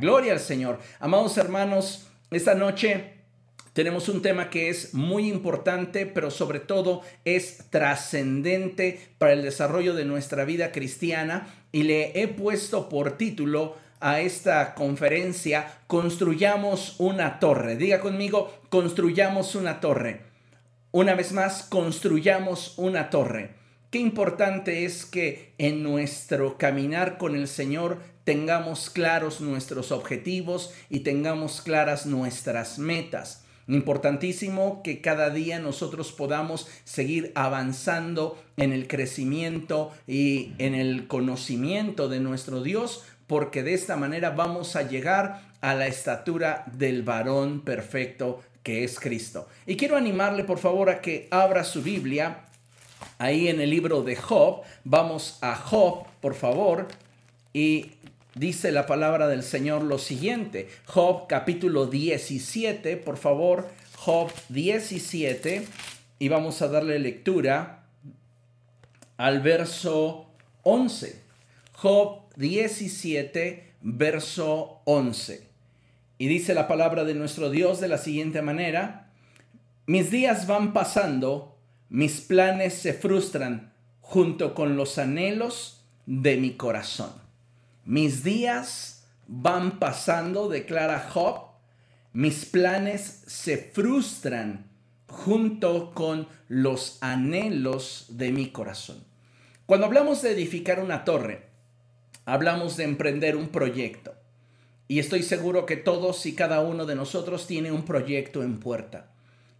Gloria al Señor. Amados hermanos, esta noche tenemos un tema que es muy importante, pero sobre todo es trascendente para el desarrollo de nuestra vida cristiana y le he puesto por título a esta conferencia, construyamos una torre. Diga conmigo, construyamos una torre. Una vez más, construyamos una torre. Qué importante es que en nuestro caminar con el Señor tengamos claros nuestros objetivos y tengamos claras nuestras metas. Importantísimo que cada día nosotros podamos seguir avanzando en el crecimiento y en el conocimiento de nuestro Dios, porque de esta manera vamos a llegar a la estatura del varón perfecto que es Cristo. Y quiero animarle por favor a que abra su Biblia ahí en el libro de Job. Vamos a Job, por favor, y dice la palabra del Señor lo siguiente. Job capítulo 17, por favor, Job 17, y vamos a darle lectura al verso 11. Job 17, verso 11. Y dice la palabra de nuestro Dios de la siguiente manera, mis días van pasando, mis planes se frustran junto con los anhelos de mi corazón. Mis días van pasando, declara Job, mis planes se frustran junto con los anhelos de mi corazón. Cuando hablamos de edificar una torre, hablamos de emprender un proyecto. Y estoy seguro que todos y cada uno de nosotros tiene un proyecto en puerta.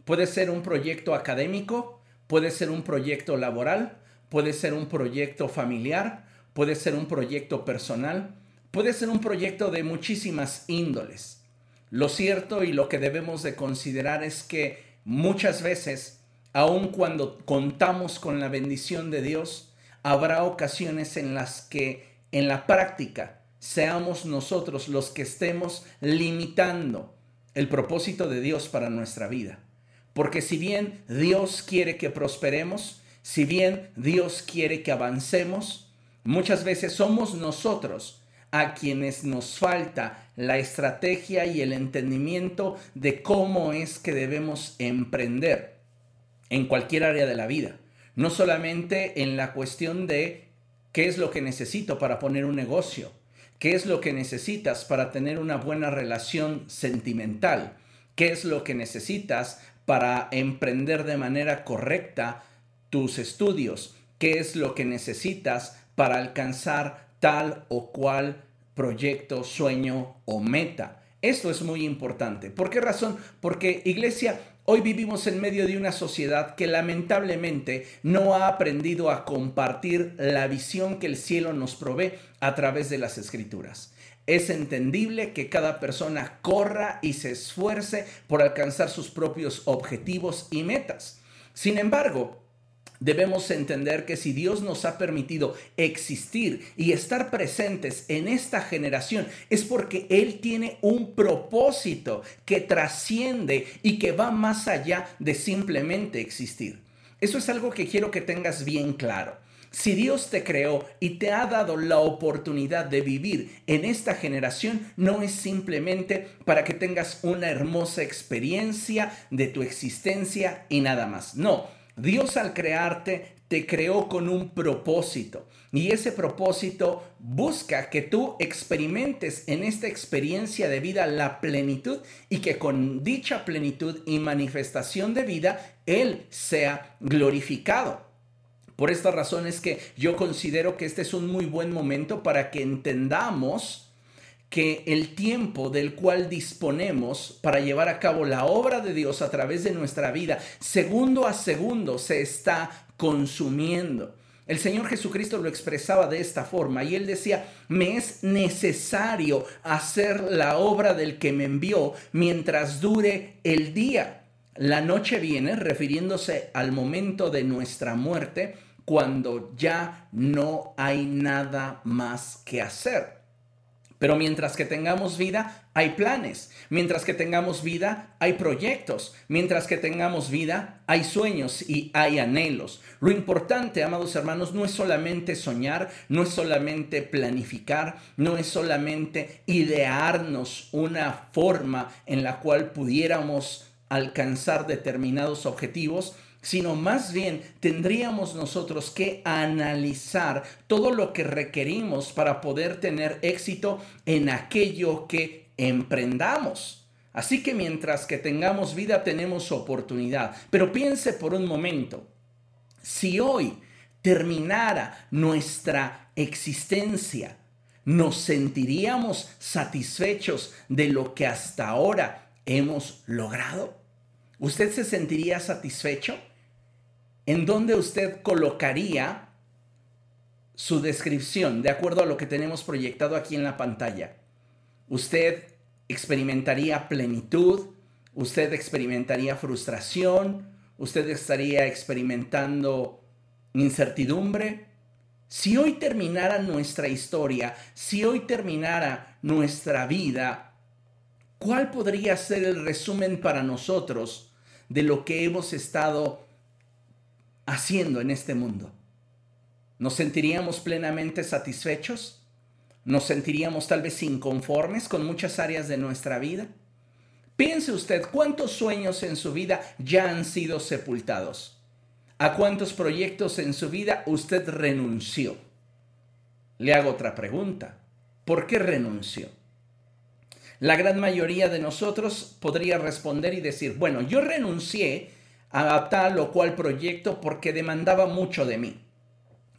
Puede ser un proyecto académico, puede ser un proyecto laboral, puede ser un proyecto familiar, puede ser un proyecto personal, puede ser un proyecto de muchísimas índoles. Lo cierto y lo que debemos de considerar es que muchas veces, aun cuando contamos con la bendición de Dios, habrá ocasiones en las que en la práctica seamos nosotros los que estemos limitando el propósito de Dios para nuestra vida. Porque si bien Dios quiere que prosperemos, si bien Dios quiere que avancemos, Muchas veces somos nosotros a quienes nos falta la estrategia y el entendimiento de cómo es que debemos emprender en cualquier área de la vida. No solamente en la cuestión de qué es lo que necesito para poner un negocio, qué es lo que necesitas para tener una buena relación sentimental, qué es lo que necesitas para emprender de manera correcta tus estudios, qué es lo que necesitas para alcanzar tal o cual proyecto, sueño o meta. Esto es muy importante. ¿Por qué razón? Porque iglesia, hoy vivimos en medio de una sociedad que lamentablemente no ha aprendido a compartir la visión que el cielo nos provee a través de las escrituras. Es entendible que cada persona corra y se esfuerce por alcanzar sus propios objetivos y metas. Sin embargo, Debemos entender que si Dios nos ha permitido existir y estar presentes en esta generación es porque Él tiene un propósito que trasciende y que va más allá de simplemente existir. Eso es algo que quiero que tengas bien claro. Si Dios te creó y te ha dado la oportunidad de vivir en esta generación, no es simplemente para que tengas una hermosa experiencia de tu existencia y nada más. No, Dios al crearte te creó con un propósito y ese propósito busca que tú experimentes en esta experiencia de vida la plenitud y que con dicha plenitud y manifestación de vida Él sea glorificado. Por esta razón es que yo considero que este es un muy buen momento para que entendamos que el tiempo del cual disponemos para llevar a cabo la obra de Dios a través de nuestra vida, segundo a segundo, se está consumiendo. El Señor Jesucristo lo expresaba de esta forma y él decía, me es necesario hacer la obra del que me envió mientras dure el día. La noche viene refiriéndose al momento de nuestra muerte cuando ya no hay nada más que hacer. Pero mientras que tengamos vida, hay planes. Mientras que tengamos vida, hay proyectos. Mientras que tengamos vida, hay sueños y hay anhelos. Lo importante, amados hermanos, no es solamente soñar, no es solamente planificar, no es solamente idearnos una forma en la cual pudiéramos alcanzar determinados objetivos, sino más bien tendríamos nosotros que analizar todo lo que requerimos para poder tener éxito en aquello que emprendamos. Así que mientras que tengamos vida tenemos oportunidad. Pero piense por un momento, si hoy terminara nuestra existencia, ¿nos sentiríamos satisfechos de lo que hasta ahora hemos logrado? ¿Usted se sentiría satisfecho? ¿En dónde usted colocaría su descripción de acuerdo a lo que tenemos proyectado aquí en la pantalla? ¿Usted experimentaría plenitud? ¿Usted experimentaría frustración? ¿Usted estaría experimentando incertidumbre? Si hoy terminara nuestra historia, si hoy terminara nuestra vida, ¿cuál podría ser el resumen para nosotros de lo que hemos estado haciendo en este mundo? ¿Nos sentiríamos plenamente satisfechos? ¿Nos sentiríamos tal vez inconformes con muchas áreas de nuestra vida? Piense usted cuántos sueños en su vida ya han sido sepultados. ¿A cuántos proyectos en su vida usted renunció? Le hago otra pregunta. ¿Por qué renunció? La gran mayoría de nosotros podría responder y decir, bueno, yo renuncié a tal o cual proyecto porque demandaba mucho de mí,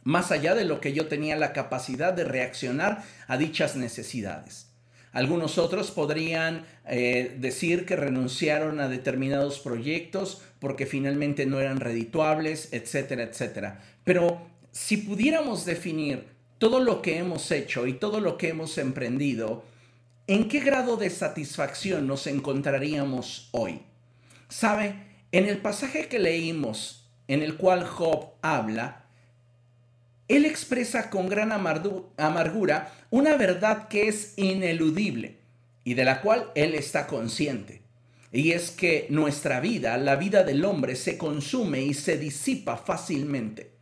más allá de lo que yo tenía la capacidad de reaccionar a dichas necesidades. Algunos otros podrían eh, decir que renunciaron a determinados proyectos porque finalmente no eran redituables, etcétera, etcétera. Pero si pudiéramos definir todo lo que hemos hecho y todo lo que hemos emprendido, ¿en qué grado de satisfacción nos encontraríamos hoy? ¿Sabe? En el pasaje que leímos, en el cual Job habla, él expresa con gran amargura una verdad que es ineludible y de la cual él está consciente. Y es que nuestra vida, la vida del hombre, se consume y se disipa fácilmente.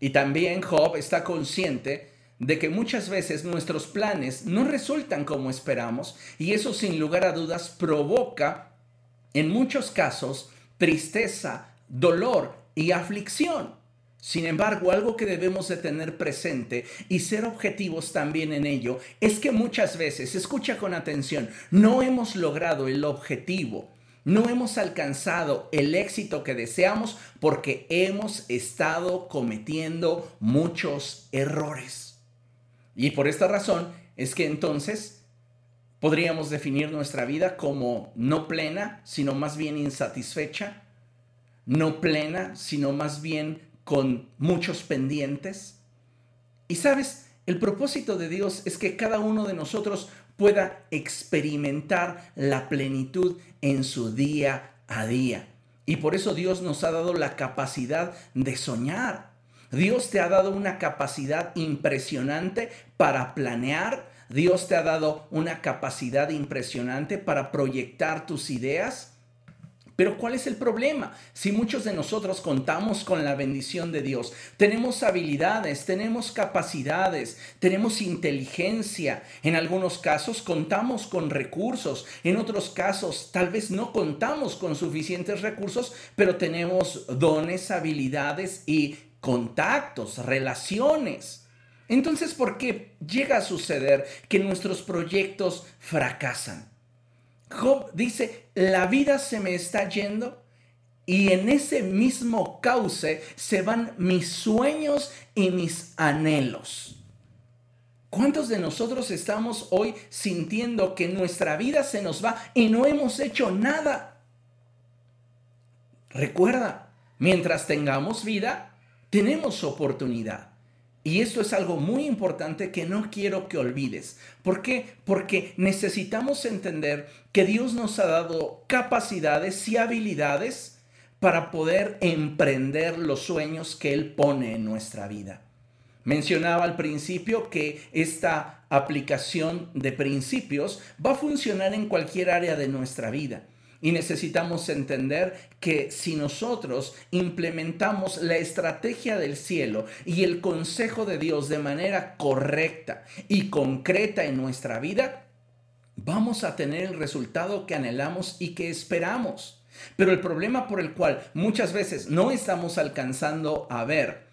Y también Job está consciente de que muchas veces nuestros planes no resultan como esperamos y eso sin lugar a dudas provoca en muchos casos tristeza, dolor y aflicción. Sin embargo, algo que debemos de tener presente y ser objetivos también en ello es que muchas veces, escucha con atención, no hemos logrado el objetivo, no hemos alcanzado el éxito que deseamos porque hemos estado cometiendo muchos errores. Y por esta razón es que entonces Podríamos definir nuestra vida como no plena, sino más bien insatisfecha, no plena, sino más bien con muchos pendientes. Y sabes, el propósito de Dios es que cada uno de nosotros pueda experimentar la plenitud en su día a día. Y por eso Dios nos ha dado la capacidad de soñar. Dios te ha dado una capacidad impresionante para planear, Dios te ha dado una capacidad impresionante para proyectar tus ideas. Pero ¿cuál es el problema? Si muchos de nosotros contamos con la bendición de Dios, tenemos habilidades, tenemos capacidades, tenemos inteligencia, en algunos casos contamos con recursos, en otros casos tal vez no contamos con suficientes recursos, pero tenemos dones, habilidades y contactos, relaciones. Entonces, ¿por qué llega a suceder que nuestros proyectos fracasan? Job dice, la vida se me está yendo y en ese mismo cauce se van mis sueños y mis anhelos. ¿Cuántos de nosotros estamos hoy sintiendo que nuestra vida se nos va y no hemos hecho nada? Recuerda, mientras tengamos vida, tenemos oportunidad. Y esto es algo muy importante que no quiero que olvides. ¿Por qué? Porque necesitamos entender que Dios nos ha dado capacidades y habilidades para poder emprender los sueños que Él pone en nuestra vida. Mencionaba al principio que esta aplicación de principios va a funcionar en cualquier área de nuestra vida. Y necesitamos entender que si nosotros implementamos la estrategia del cielo y el consejo de Dios de manera correcta y concreta en nuestra vida, vamos a tener el resultado que anhelamos y que esperamos. Pero el problema por el cual muchas veces no estamos alcanzando a ver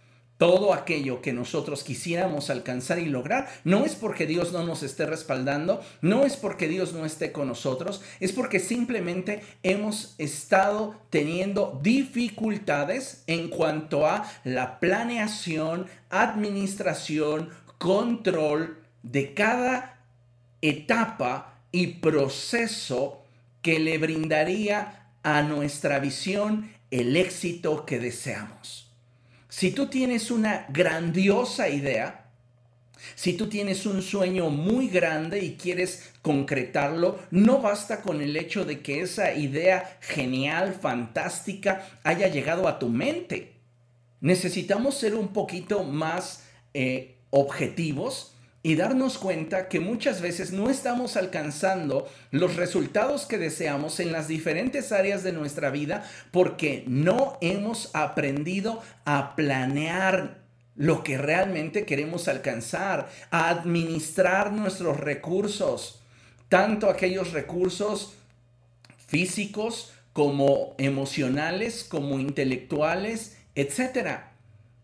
todo aquello que nosotros quisiéramos alcanzar y lograr, no es porque Dios no nos esté respaldando, no es porque Dios no esté con nosotros, es porque simplemente hemos estado teniendo dificultades en cuanto a la planeación, administración, control de cada etapa y proceso que le brindaría a nuestra visión el éxito que deseamos. Si tú tienes una grandiosa idea, si tú tienes un sueño muy grande y quieres concretarlo, no basta con el hecho de que esa idea genial, fantástica, haya llegado a tu mente. Necesitamos ser un poquito más eh, objetivos y darnos cuenta que muchas veces no estamos alcanzando los resultados que deseamos en las diferentes áreas de nuestra vida porque no hemos aprendido a planear lo que realmente queremos alcanzar, a administrar nuestros recursos, tanto aquellos recursos físicos como emocionales, como intelectuales, etcétera.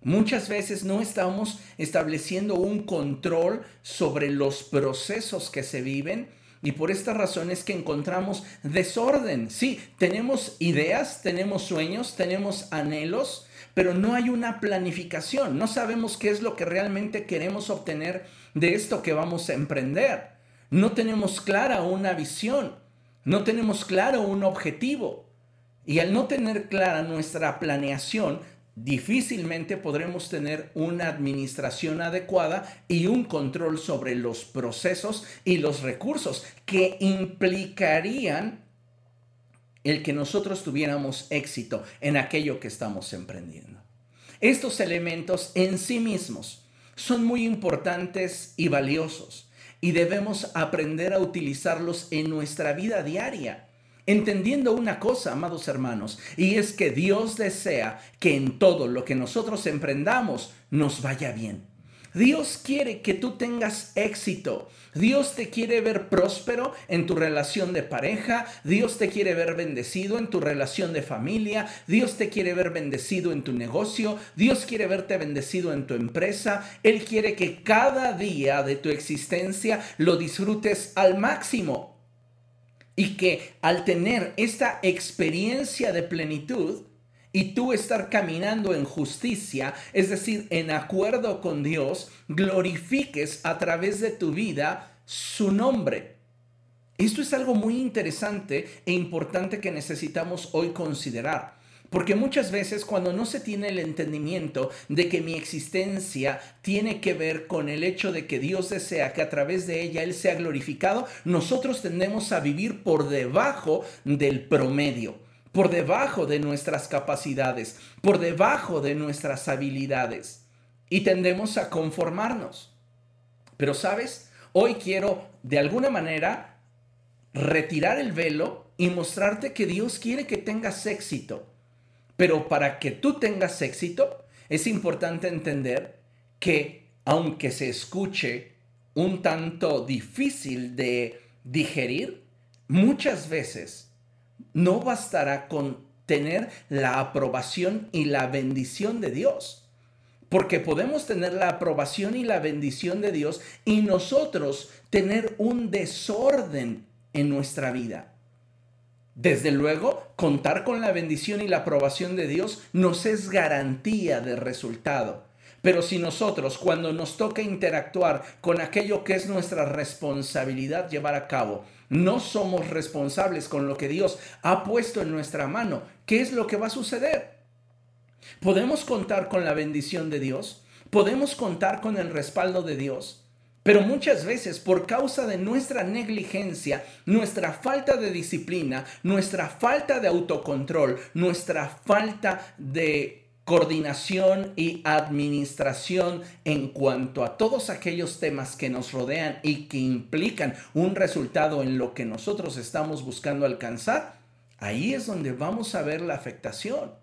Muchas veces no estamos estableciendo un control sobre los procesos que se viven y por esta razón es que encontramos desorden. Sí, tenemos ideas, tenemos sueños, tenemos anhelos, pero no hay una planificación. No sabemos qué es lo que realmente queremos obtener de esto que vamos a emprender. No tenemos clara una visión, no tenemos claro un objetivo. Y al no tener clara nuestra planeación, difícilmente podremos tener una administración adecuada y un control sobre los procesos y los recursos que implicarían el que nosotros tuviéramos éxito en aquello que estamos emprendiendo. Estos elementos en sí mismos son muy importantes y valiosos y debemos aprender a utilizarlos en nuestra vida diaria entendiendo una cosa, amados hermanos, y es que Dios desea que en todo lo que nosotros emprendamos nos vaya bien. Dios quiere que tú tengas éxito. Dios te quiere ver próspero en tu relación de pareja. Dios te quiere ver bendecido en tu relación de familia. Dios te quiere ver bendecido en tu negocio. Dios quiere verte bendecido en tu empresa. Él quiere que cada día de tu existencia lo disfrutes al máximo y que al tener esta experiencia de plenitud y tú estar caminando en justicia, es decir, en acuerdo con Dios, glorifiques a través de tu vida su nombre. Esto es algo muy interesante e importante que necesitamos hoy considerar. Porque muchas veces cuando no se tiene el entendimiento de que mi existencia tiene que ver con el hecho de que Dios desea que a través de ella Él sea glorificado, nosotros tendemos a vivir por debajo del promedio, por debajo de nuestras capacidades, por debajo de nuestras habilidades. Y tendemos a conformarnos. Pero sabes, hoy quiero de alguna manera retirar el velo y mostrarte que Dios quiere que tengas éxito pero para que tú tengas éxito, es importante entender que aunque se escuche un tanto difícil de digerir, muchas veces no bastará con tener la aprobación y la bendición de Dios. Porque podemos tener la aprobación y la bendición de Dios y nosotros tener un desorden en nuestra vida. Desde luego, contar con la bendición y la aprobación de Dios nos es garantía de resultado. Pero si nosotros, cuando nos toca interactuar con aquello que es nuestra responsabilidad llevar a cabo, no somos responsables con lo que Dios ha puesto en nuestra mano, ¿qué es lo que va a suceder? ¿Podemos contar con la bendición de Dios? ¿Podemos contar con el respaldo de Dios? Pero muchas veces por causa de nuestra negligencia, nuestra falta de disciplina, nuestra falta de autocontrol, nuestra falta de coordinación y administración en cuanto a todos aquellos temas que nos rodean y que implican un resultado en lo que nosotros estamos buscando alcanzar, ahí es donde vamos a ver la afectación.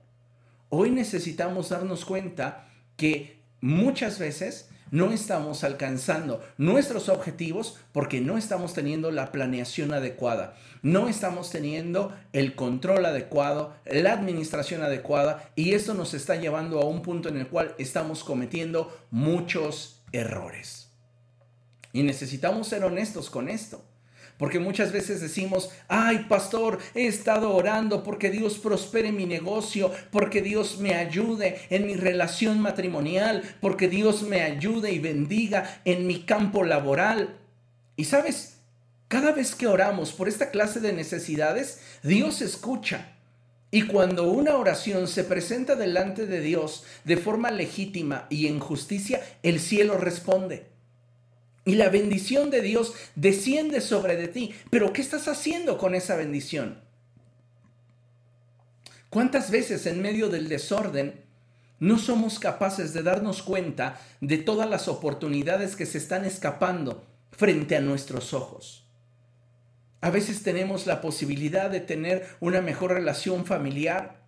Hoy necesitamos darnos cuenta que muchas veces no estamos alcanzando nuestros objetivos porque no estamos teniendo la planeación adecuada, no estamos teniendo el control adecuado, la administración adecuada y esto nos está llevando a un punto en el cual estamos cometiendo muchos errores. Y necesitamos ser honestos con esto. Porque muchas veces decimos, ay pastor, he estado orando porque Dios prospere mi negocio, porque Dios me ayude en mi relación matrimonial, porque Dios me ayude y bendiga en mi campo laboral. Y sabes, cada vez que oramos por esta clase de necesidades, Dios escucha. Y cuando una oración se presenta delante de Dios de forma legítima y en justicia, el cielo responde. Y la bendición de Dios desciende sobre de ti. Pero ¿qué estás haciendo con esa bendición? ¿Cuántas veces en medio del desorden no somos capaces de darnos cuenta de todas las oportunidades que se están escapando frente a nuestros ojos? A veces tenemos la posibilidad de tener una mejor relación familiar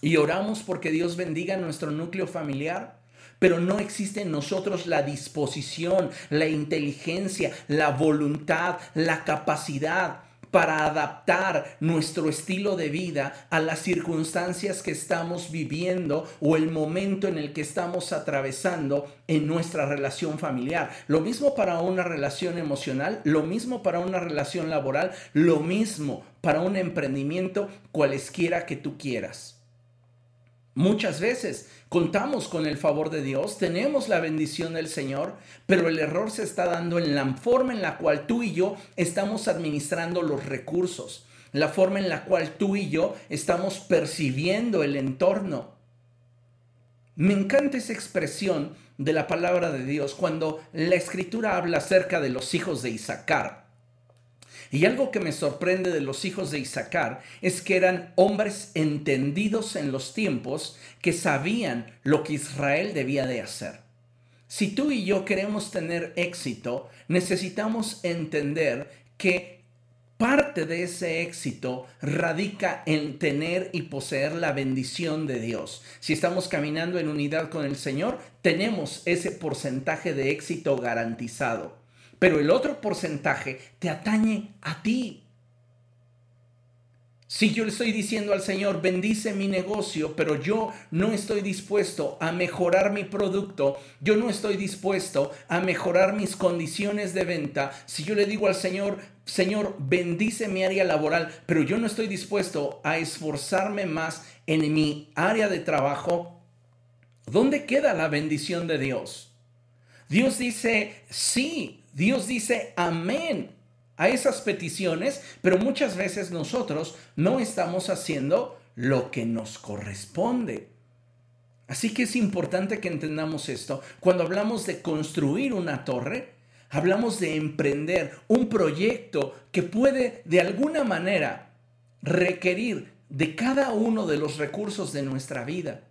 y oramos porque Dios bendiga nuestro núcleo familiar pero no existe en nosotros la disposición, la inteligencia, la voluntad, la capacidad para adaptar nuestro estilo de vida a las circunstancias que estamos viviendo o el momento en el que estamos atravesando en nuestra relación familiar. Lo mismo para una relación emocional, lo mismo para una relación laboral, lo mismo para un emprendimiento, cualesquiera que tú quieras. Muchas veces contamos con el favor de Dios, tenemos la bendición del Señor, pero el error se está dando en la forma en la cual tú y yo estamos administrando los recursos, la forma en la cual tú y yo estamos percibiendo el entorno. Me encanta esa expresión de la palabra de Dios cuando la escritura habla acerca de los hijos de Isaacar. Y algo que me sorprende de los hijos de Isaacar es que eran hombres entendidos en los tiempos que sabían lo que Israel debía de hacer. Si tú y yo queremos tener éxito, necesitamos entender que parte de ese éxito radica en tener y poseer la bendición de Dios. Si estamos caminando en unidad con el Señor, tenemos ese porcentaje de éxito garantizado pero el otro porcentaje te atañe a ti. Si yo le estoy diciendo al Señor, bendice mi negocio, pero yo no estoy dispuesto a mejorar mi producto, yo no estoy dispuesto a mejorar mis condiciones de venta, si yo le digo al Señor, Señor, bendice mi área laboral, pero yo no estoy dispuesto a esforzarme más en mi área de trabajo, ¿dónde queda la bendición de Dios? Dios dice, sí, Dios dice amén a esas peticiones, pero muchas veces nosotros no estamos haciendo lo que nos corresponde. Así que es importante que entendamos esto. Cuando hablamos de construir una torre, hablamos de emprender un proyecto que puede de alguna manera requerir de cada uno de los recursos de nuestra vida.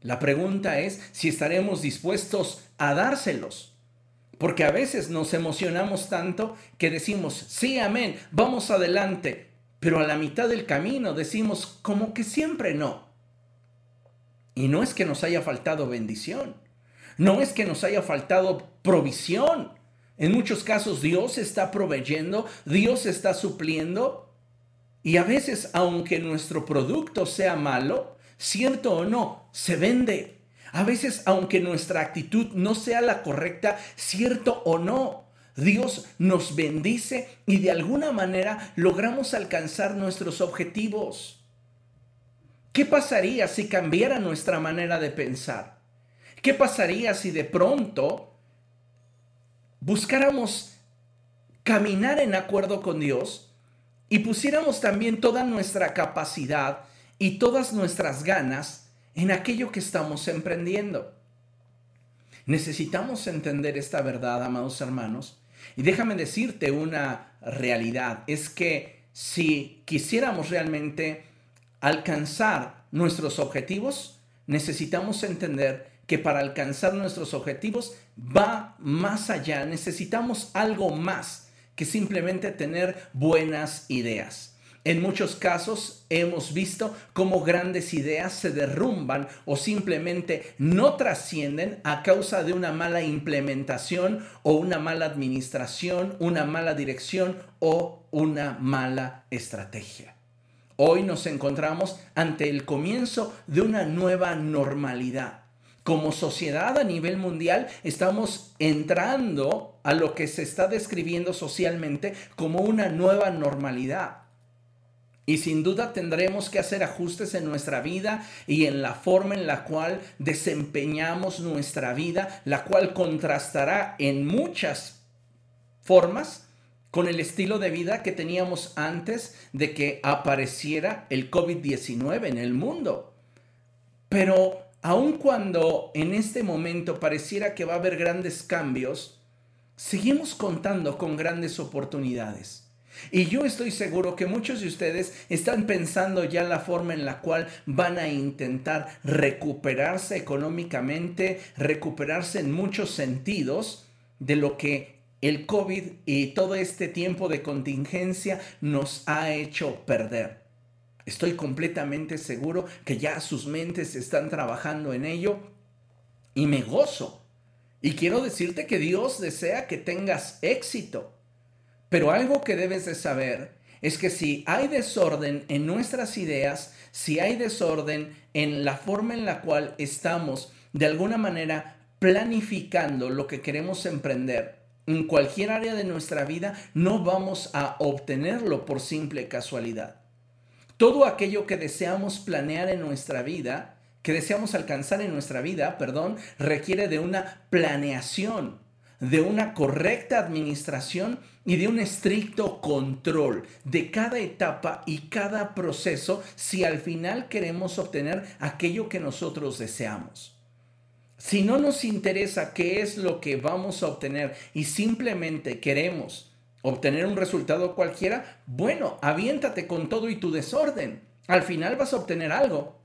La pregunta es si estaremos dispuestos a dárselos. Porque a veces nos emocionamos tanto que decimos, sí, amén, vamos adelante, pero a la mitad del camino decimos como que siempre no. Y no es que nos haya faltado bendición, no es que nos haya faltado provisión. En muchos casos Dios está proveyendo, Dios está supliendo. Y a veces, aunque nuestro producto sea malo, cierto o no, se vende. A veces, aunque nuestra actitud no sea la correcta, cierto o no, Dios nos bendice y de alguna manera logramos alcanzar nuestros objetivos. ¿Qué pasaría si cambiara nuestra manera de pensar? ¿Qué pasaría si de pronto buscáramos caminar en acuerdo con Dios y pusiéramos también toda nuestra capacidad y todas nuestras ganas en aquello que estamos emprendiendo. Necesitamos entender esta verdad, amados hermanos. Y déjame decirte una realidad, es que si quisiéramos realmente alcanzar nuestros objetivos, necesitamos entender que para alcanzar nuestros objetivos va más allá, necesitamos algo más que simplemente tener buenas ideas. En muchos casos hemos visto cómo grandes ideas se derrumban o simplemente no trascienden a causa de una mala implementación o una mala administración, una mala dirección o una mala estrategia. Hoy nos encontramos ante el comienzo de una nueva normalidad. Como sociedad a nivel mundial estamos entrando a lo que se está describiendo socialmente como una nueva normalidad. Y sin duda tendremos que hacer ajustes en nuestra vida y en la forma en la cual desempeñamos nuestra vida, la cual contrastará en muchas formas con el estilo de vida que teníamos antes de que apareciera el COVID-19 en el mundo. Pero aun cuando en este momento pareciera que va a haber grandes cambios, seguimos contando con grandes oportunidades. Y yo estoy seguro que muchos de ustedes están pensando ya la forma en la cual van a intentar recuperarse económicamente, recuperarse en muchos sentidos de lo que el COVID y todo este tiempo de contingencia nos ha hecho perder. Estoy completamente seguro que ya sus mentes están trabajando en ello y me gozo. Y quiero decirte que Dios desea que tengas éxito. Pero algo que debes de saber es que si hay desorden en nuestras ideas, si hay desorden en la forma en la cual estamos de alguna manera planificando lo que queremos emprender en cualquier área de nuestra vida, no vamos a obtenerlo por simple casualidad. Todo aquello que deseamos planear en nuestra vida, que deseamos alcanzar en nuestra vida, perdón, requiere de una planeación de una correcta administración y de un estricto control de cada etapa y cada proceso si al final queremos obtener aquello que nosotros deseamos. Si no nos interesa qué es lo que vamos a obtener y simplemente queremos obtener un resultado cualquiera, bueno, aviéntate con todo y tu desorden. Al final vas a obtener algo.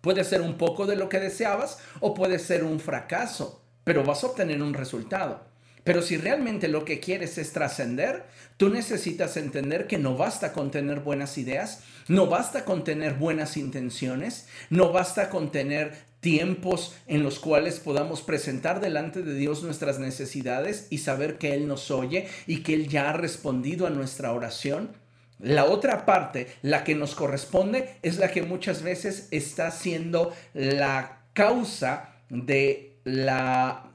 Puede ser un poco de lo que deseabas o puede ser un fracaso pero vas a obtener un resultado. Pero si realmente lo que quieres es trascender, tú necesitas entender que no basta con tener buenas ideas, no basta con tener buenas intenciones, no basta con tener tiempos en los cuales podamos presentar delante de Dios nuestras necesidades y saber que Él nos oye y que Él ya ha respondido a nuestra oración. La otra parte, la que nos corresponde, es la que muchas veces está siendo la causa de la,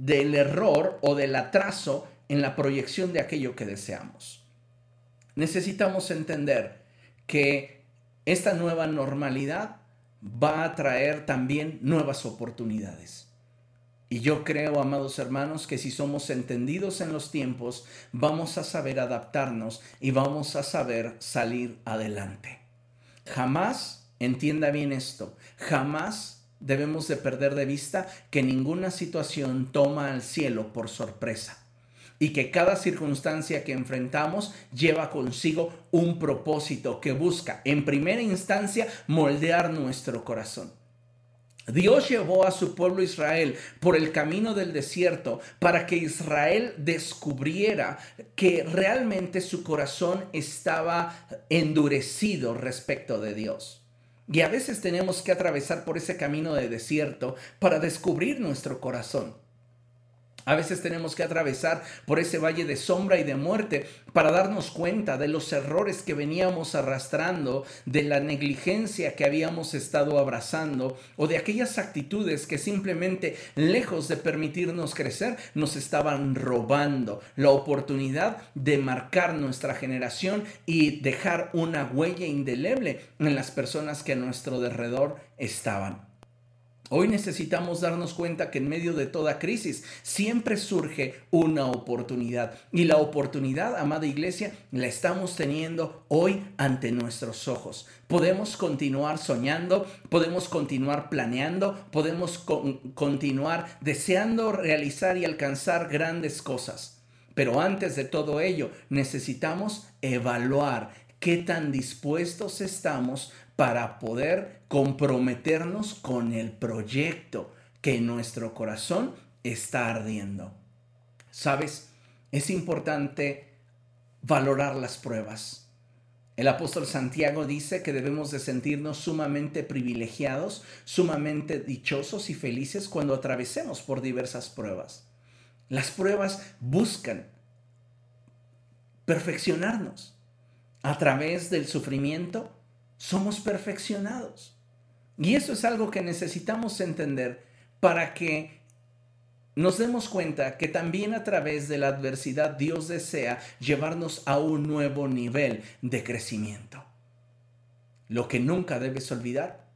del error o del atraso en la proyección de aquello que deseamos. Necesitamos entender que esta nueva normalidad va a traer también nuevas oportunidades. Y yo creo, amados hermanos, que si somos entendidos en los tiempos, vamos a saber adaptarnos y vamos a saber salir adelante. Jamás, entienda bien esto, jamás debemos de perder de vista que ninguna situación toma al cielo por sorpresa y que cada circunstancia que enfrentamos lleva consigo un propósito que busca en primera instancia moldear nuestro corazón. Dios llevó a su pueblo Israel por el camino del desierto para que Israel descubriera que realmente su corazón estaba endurecido respecto de Dios. Y a veces tenemos que atravesar por ese camino de desierto para descubrir nuestro corazón. A veces tenemos que atravesar por ese valle de sombra y de muerte para darnos cuenta de los errores que veníamos arrastrando, de la negligencia que habíamos estado abrazando o de aquellas actitudes que simplemente, lejos de permitirnos crecer, nos estaban robando la oportunidad de marcar nuestra generación y dejar una huella indeleble en las personas que a nuestro derredor estaban. Hoy necesitamos darnos cuenta que en medio de toda crisis siempre surge una oportunidad. Y la oportunidad, amada iglesia, la estamos teniendo hoy ante nuestros ojos. Podemos continuar soñando, podemos continuar planeando, podemos continuar deseando realizar y alcanzar grandes cosas. Pero antes de todo ello, necesitamos evaluar qué tan dispuestos estamos para poder comprometernos con el proyecto que nuestro corazón está ardiendo. ¿Sabes? Es importante valorar las pruebas. El apóstol Santiago dice que debemos de sentirnos sumamente privilegiados, sumamente dichosos y felices cuando atravesemos por diversas pruebas. Las pruebas buscan perfeccionarnos. A través del sufrimiento somos perfeccionados. Y eso es algo que necesitamos entender para que nos demos cuenta que también a través de la adversidad Dios desea llevarnos a un nuevo nivel de crecimiento. Lo que nunca debes olvidar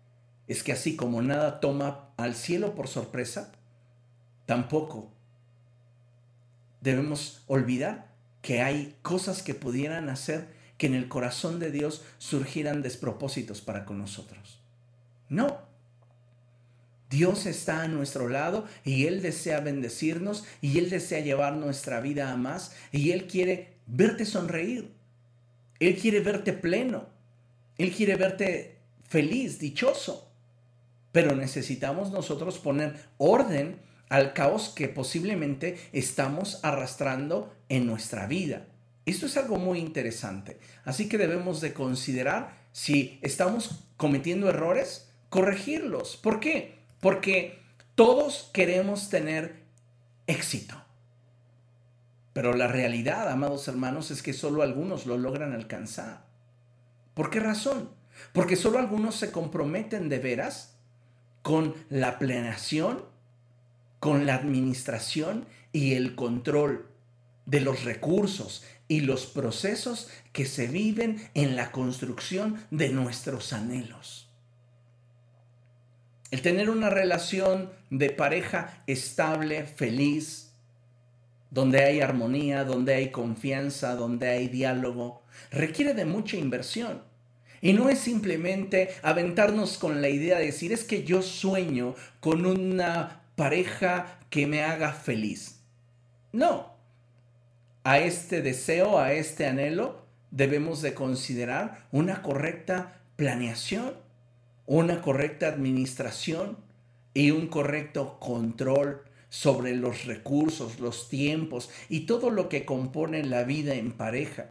es que así como nada toma al cielo por sorpresa, tampoco debemos olvidar que hay cosas que pudieran hacer que en el corazón de Dios surgieran despropósitos para con nosotros. No, Dios está a nuestro lado y Él desea bendecirnos y Él desea llevar nuestra vida a más y Él quiere verte sonreír. Él quiere verte pleno. Él quiere verte feliz, dichoso. Pero necesitamos nosotros poner orden al caos que posiblemente estamos arrastrando en nuestra vida. Esto es algo muy interesante. Así que debemos de considerar si estamos cometiendo errores, corregirlos. ¿Por qué? Porque todos queremos tener éxito. Pero la realidad, amados hermanos, es que solo algunos lo logran alcanzar. ¿Por qué razón? Porque solo algunos se comprometen de veras con la planeación, con la administración y el control de los recursos y los procesos que se viven en la construcción de nuestros anhelos. El tener una relación de pareja estable, feliz, donde hay armonía, donde hay confianza, donde hay diálogo, requiere de mucha inversión. Y no es simplemente aventarnos con la idea de decir, es que yo sueño con una pareja que me haga feliz. No. A este deseo, a este anhelo, debemos de considerar una correcta planeación una correcta administración y un correcto control sobre los recursos, los tiempos y todo lo que compone la vida en pareja.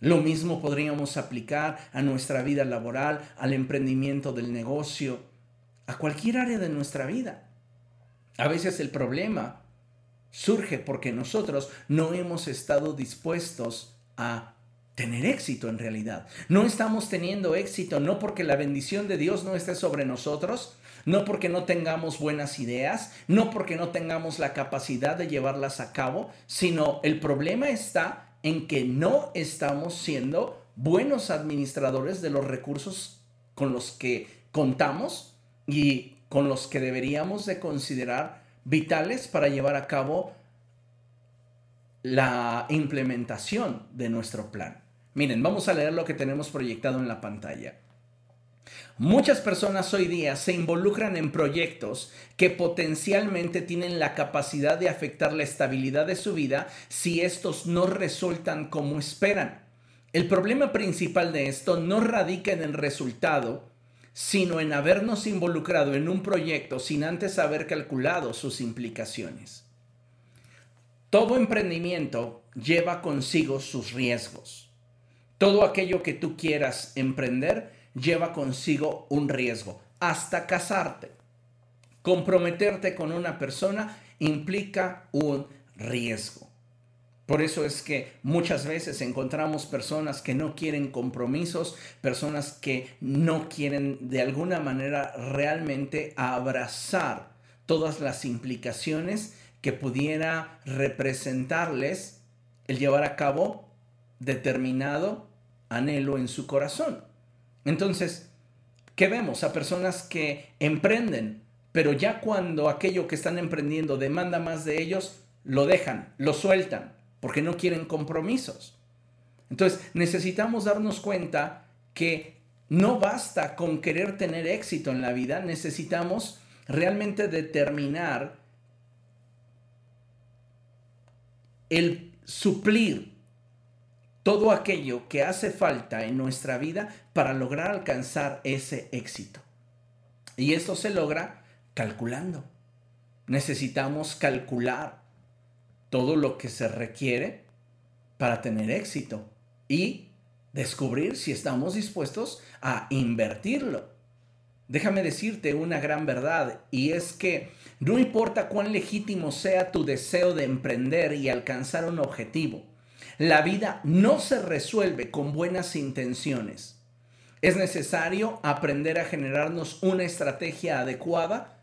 Lo mismo podríamos aplicar a nuestra vida laboral, al emprendimiento del negocio, a cualquier área de nuestra vida. A veces el problema surge porque nosotros no hemos estado dispuestos a tener éxito en realidad. No estamos teniendo éxito no porque la bendición de Dios no esté sobre nosotros, no porque no tengamos buenas ideas, no porque no tengamos la capacidad de llevarlas a cabo, sino el problema está en que no estamos siendo buenos administradores de los recursos con los que contamos y con los que deberíamos de considerar vitales para llevar a cabo la implementación de nuestro plan. Miren, vamos a leer lo que tenemos proyectado en la pantalla. Muchas personas hoy día se involucran en proyectos que potencialmente tienen la capacidad de afectar la estabilidad de su vida si estos no resultan como esperan. El problema principal de esto no radica en el resultado, sino en habernos involucrado en un proyecto sin antes haber calculado sus implicaciones. Todo emprendimiento lleva consigo sus riesgos. Todo aquello que tú quieras emprender lleva consigo un riesgo, hasta casarte. Comprometerte con una persona implica un riesgo. Por eso es que muchas veces encontramos personas que no quieren compromisos, personas que no quieren de alguna manera realmente abrazar todas las implicaciones que pudiera representarles el llevar a cabo determinado anhelo en su corazón. Entonces, ¿qué vemos? A personas que emprenden, pero ya cuando aquello que están emprendiendo demanda más de ellos, lo dejan, lo sueltan, porque no quieren compromisos. Entonces, necesitamos darnos cuenta que no basta con querer tener éxito en la vida, necesitamos realmente determinar el suplir todo aquello que hace falta en nuestra vida para lograr alcanzar ese éxito. Y esto se logra calculando. Necesitamos calcular todo lo que se requiere para tener éxito y descubrir si estamos dispuestos a invertirlo. Déjame decirte una gran verdad y es que no importa cuán legítimo sea tu deseo de emprender y alcanzar un objetivo, la vida no se resuelve con buenas intenciones. Es necesario aprender a generarnos una estrategia adecuada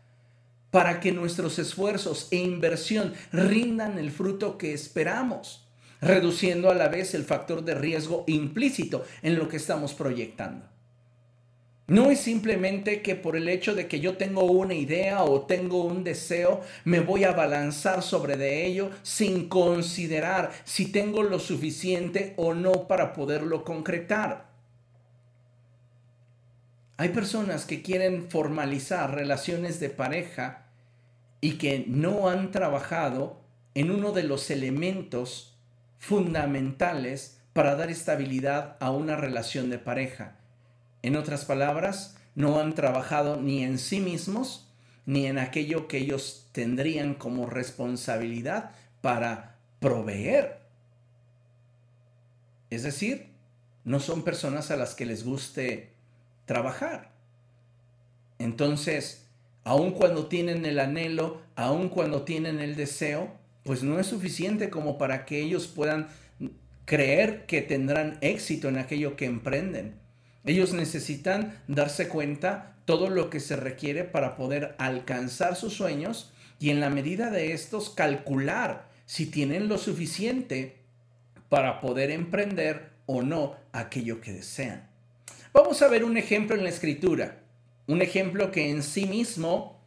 para que nuestros esfuerzos e inversión rindan el fruto que esperamos, reduciendo a la vez el factor de riesgo implícito en lo que estamos proyectando. No es simplemente que por el hecho de que yo tengo una idea o tengo un deseo, me voy a balanzar sobre de ello sin considerar si tengo lo suficiente o no para poderlo concretar. Hay personas que quieren formalizar relaciones de pareja y que no han trabajado en uno de los elementos fundamentales para dar estabilidad a una relación de pareja. En otras palabras, no han trabajado ni en sí mismos ni en aquello que ellos tendrían como responsabilidad para proveer. Es decir, no son personas a las que les guste trabajar. Entonces, aun cuando tienen el anhelo, aun cuando tienen el deseo, pues no es suficiente como para que ellos puedan creer que tendrán éxito en aquello que emprenden. Ellos necesitan darse cuenta todo lo que se requiere para poder alcanzar sus sueños y en la medida de estos calcular si tienen lo suficiente para poder emprender o no aquello que desean. Vamos a ver un ejemplo en la escritura, un ejemplo que en sí mismo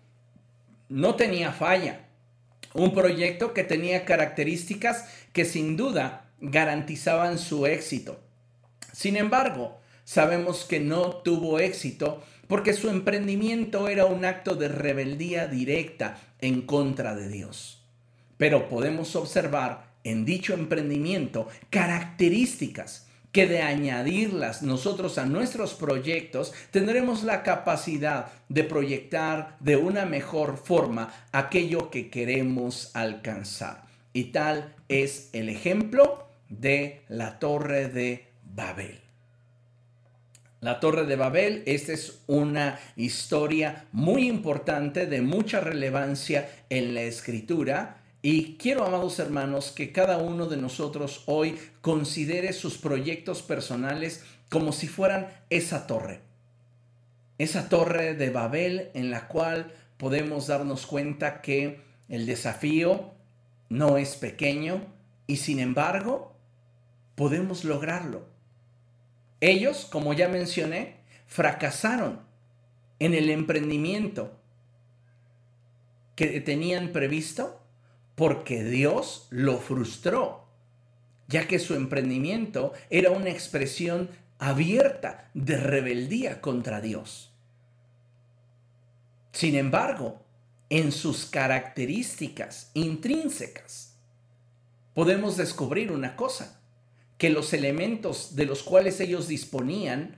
no tenía falla, un proyecto que tenía características que sin duda garantizaban su éxito. Sin embargo, sabemos que no tuvo éxito porque su emprendimiento era un acto de rebeldía directa en contra de Dios. Pero podemos observar en dicho emprendimiento características que de añadirlas nosotros a nuestros proyectos, tendremos la capacidad de proyectar de una mejor forma aquello que queremos alcanzar. Y tal es el ejemplo de la torre de Babel. La Torre de Babel, esta es una historia muy importante, de mucha relevancia en la escritura, y quiero, amados hermanos, que cada uno de nosotros hoy considere sus proyectos personales como si fueran esa torre. Esa torre de Babel en la cual podemos darnos cuenta que el desafío no es pequeño y sin embargo podemos lograrlo. Ellos, como ya mencioné, fracasaron en el emprendimiento que tenían previsto porque Dios lo frustró, ya que su emprendimiento era una expresión abierta de rebeldía contra Dios. Sin embargo, en sus características intrínsecas, podemos descubrir una cosa, que los elementos de los cuales ellos disponían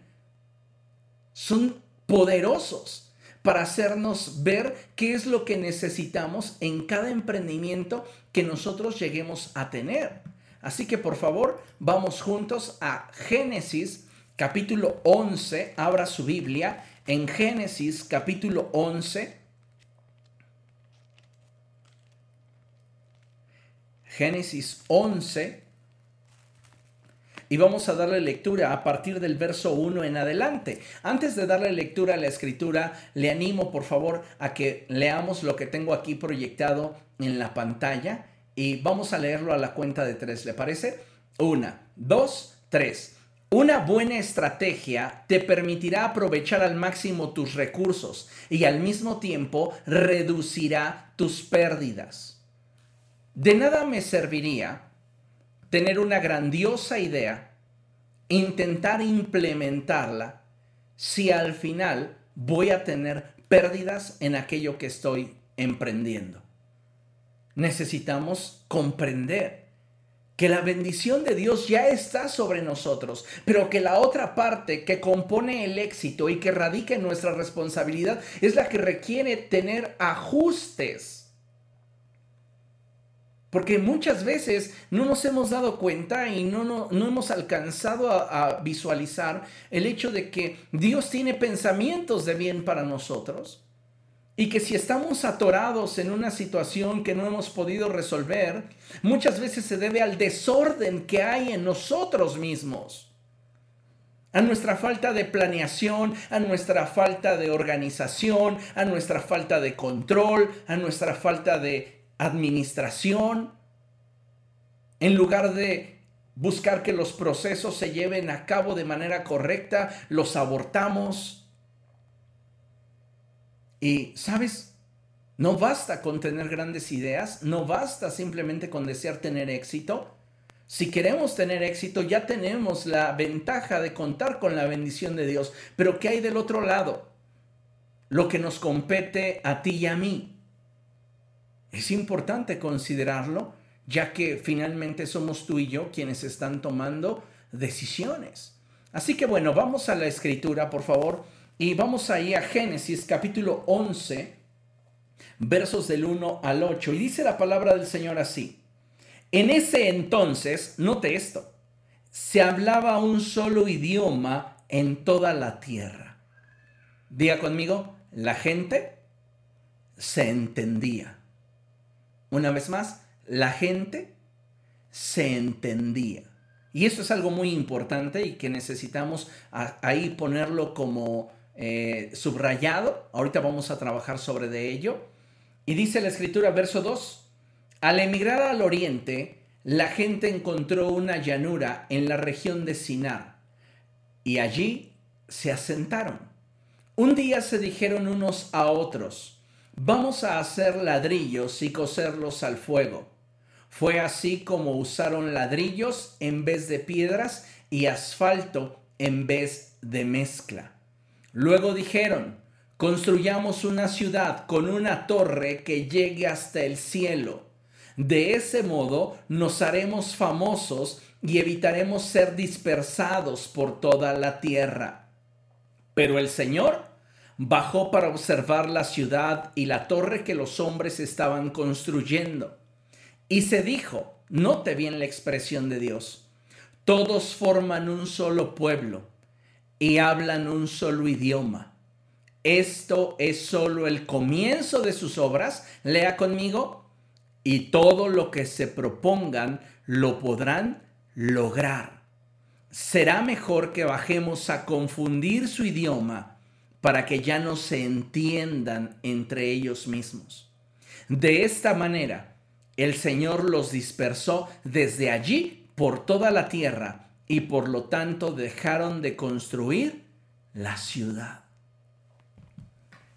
son poderosos para hacernos ver qué es lo que necesitamos en cada emprendimiento que nosotros lleguemos a tener. Así que por favor, vamos juntos a Génesis capítulo 11, abra su Biblia, en Génesis capítulo 11. Génesis 11, y vamos a darle lectura a partir del verso 1 en adelante. Antes de darle lectura a la escritura, le animo por favor a que leamos lo que tengo aquí proyectado en la pantalla y vamos a leerlo a la cuenta de tres, ¿le parece? Una, dos, tres. Una buena estrategia te permitirá aprovechar al máximo tus recursos y al mismo tiempo reducirá tus pérdidas. De nada me serviría tener una grandiosa idea, intentar implementarla, si al final voy a tener pérdidas en aquello que estoy emprendiendo. Necesitamos comprender que la bendición de Dios ya está sobre nosotros, pero que la otra parte que compone el éxito y que radica en nuestra responsabilidad es la que requiere tener ajustes. Porque muchas veces no nos hemos dado cuenta y no, no, hemos alcanzado a, a visualizar el hecho de que Dios tiene pensamientos de bien para nosotros y que si estamos atorados en una situación que no hemos podido resolver, muchas veces se debe al desorden que hay en nosotros mismos. A nuestra falta de planeación, a nuestra falta de organización, a nuestra falta de control, a nuestra falta de administración. En lugar de buscar que los procesos se lleven a cabo de manera correcta, los abortamos y, ¿sabes? No basta con tener grandes ideas, no basta simplemente con desear tener éxito. Si queremos tener éxito, ya tenemos la ventaja de contar con la bendición de Dios. Pero ¿qué hay del otro lado? Lo que nos compete a ti y a mí. Es importante considerarlo, ya que finalmente somos tú y yo quienes están tomando decisiones. Así que bueno, vamos a la escritura, por favor. Y vamos ahí a Génesis capítulo 11, versos del 1 al 8. Y dice la palabra del Señor así. En ese entonces, note esto, se hablaba un solo idioma en toda la tierra. Diga conmigo, la gente se entendía. Una vez más, la gente se entendía. Y eso es algo muy importante y que necesitamos ahí ponerlo como eh, subrayado. Ahorita vamos a trabajar sobre de ello. Y dice la escritura, verso 2, al emigrar al oriente, la gente encontró una llanura en la región de Sinar y allí se asentaron. Un día se dijeron unos a otros, vamos a hacer ladrillos y coserlos al fuego. Fue así como usaron ladrillos en vez de piedras y asfalto en vez de mezcla. Luego dijeron, construyamos una ciudad con una torre que llegue hasta el cielo. De ese modo nos haremos famosos y evitaremos ser dispersados por toda la tierra. Pero el Señor bajó para observar la ciudad y la torre que los hombres estaban construyendo. Y se dijo, note bien la expresión de Dios, todos forman un solo pueblo y hablan un solo idioma. Esto es solo el comienzo de sus obras. Lea conmigo. Y todo lo que se propongan lo podrán lograr. Será mejor que bajemos a confundir su idioma para que ya no se entiendan entre ellos mismos. De esta manera, el Señor los dispersó desde allí por toda la tierra y por lo tanto dejaron de construir la ciudad.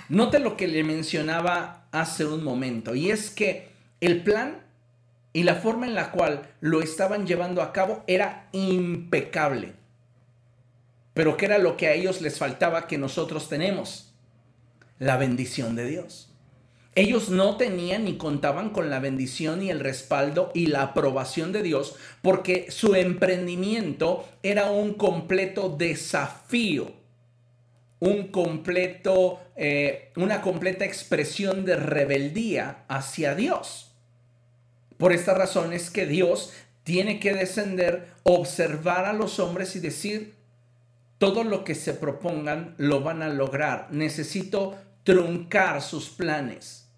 Note lo que le mencionaba hace un momento, y es que el plan y la forma en la cual lo estaban llevando a cabo era impecable. Pero ¿qué era lo que a ellos les faltaba que nosotros tenemos? La bendición de Dios. Ellos no tenían ni contaban con la bendición y el respaldo y la aprobación de Dios porque su emprendimiento era un completo desafío, un completo, eh, una completa expresión de rebeldía hacia Dios. Por esta razón es que Dios tiene que descender, observar a los hombres y decir, todo lo que se propongan lo van a lograr. Necesito truncar sus planes.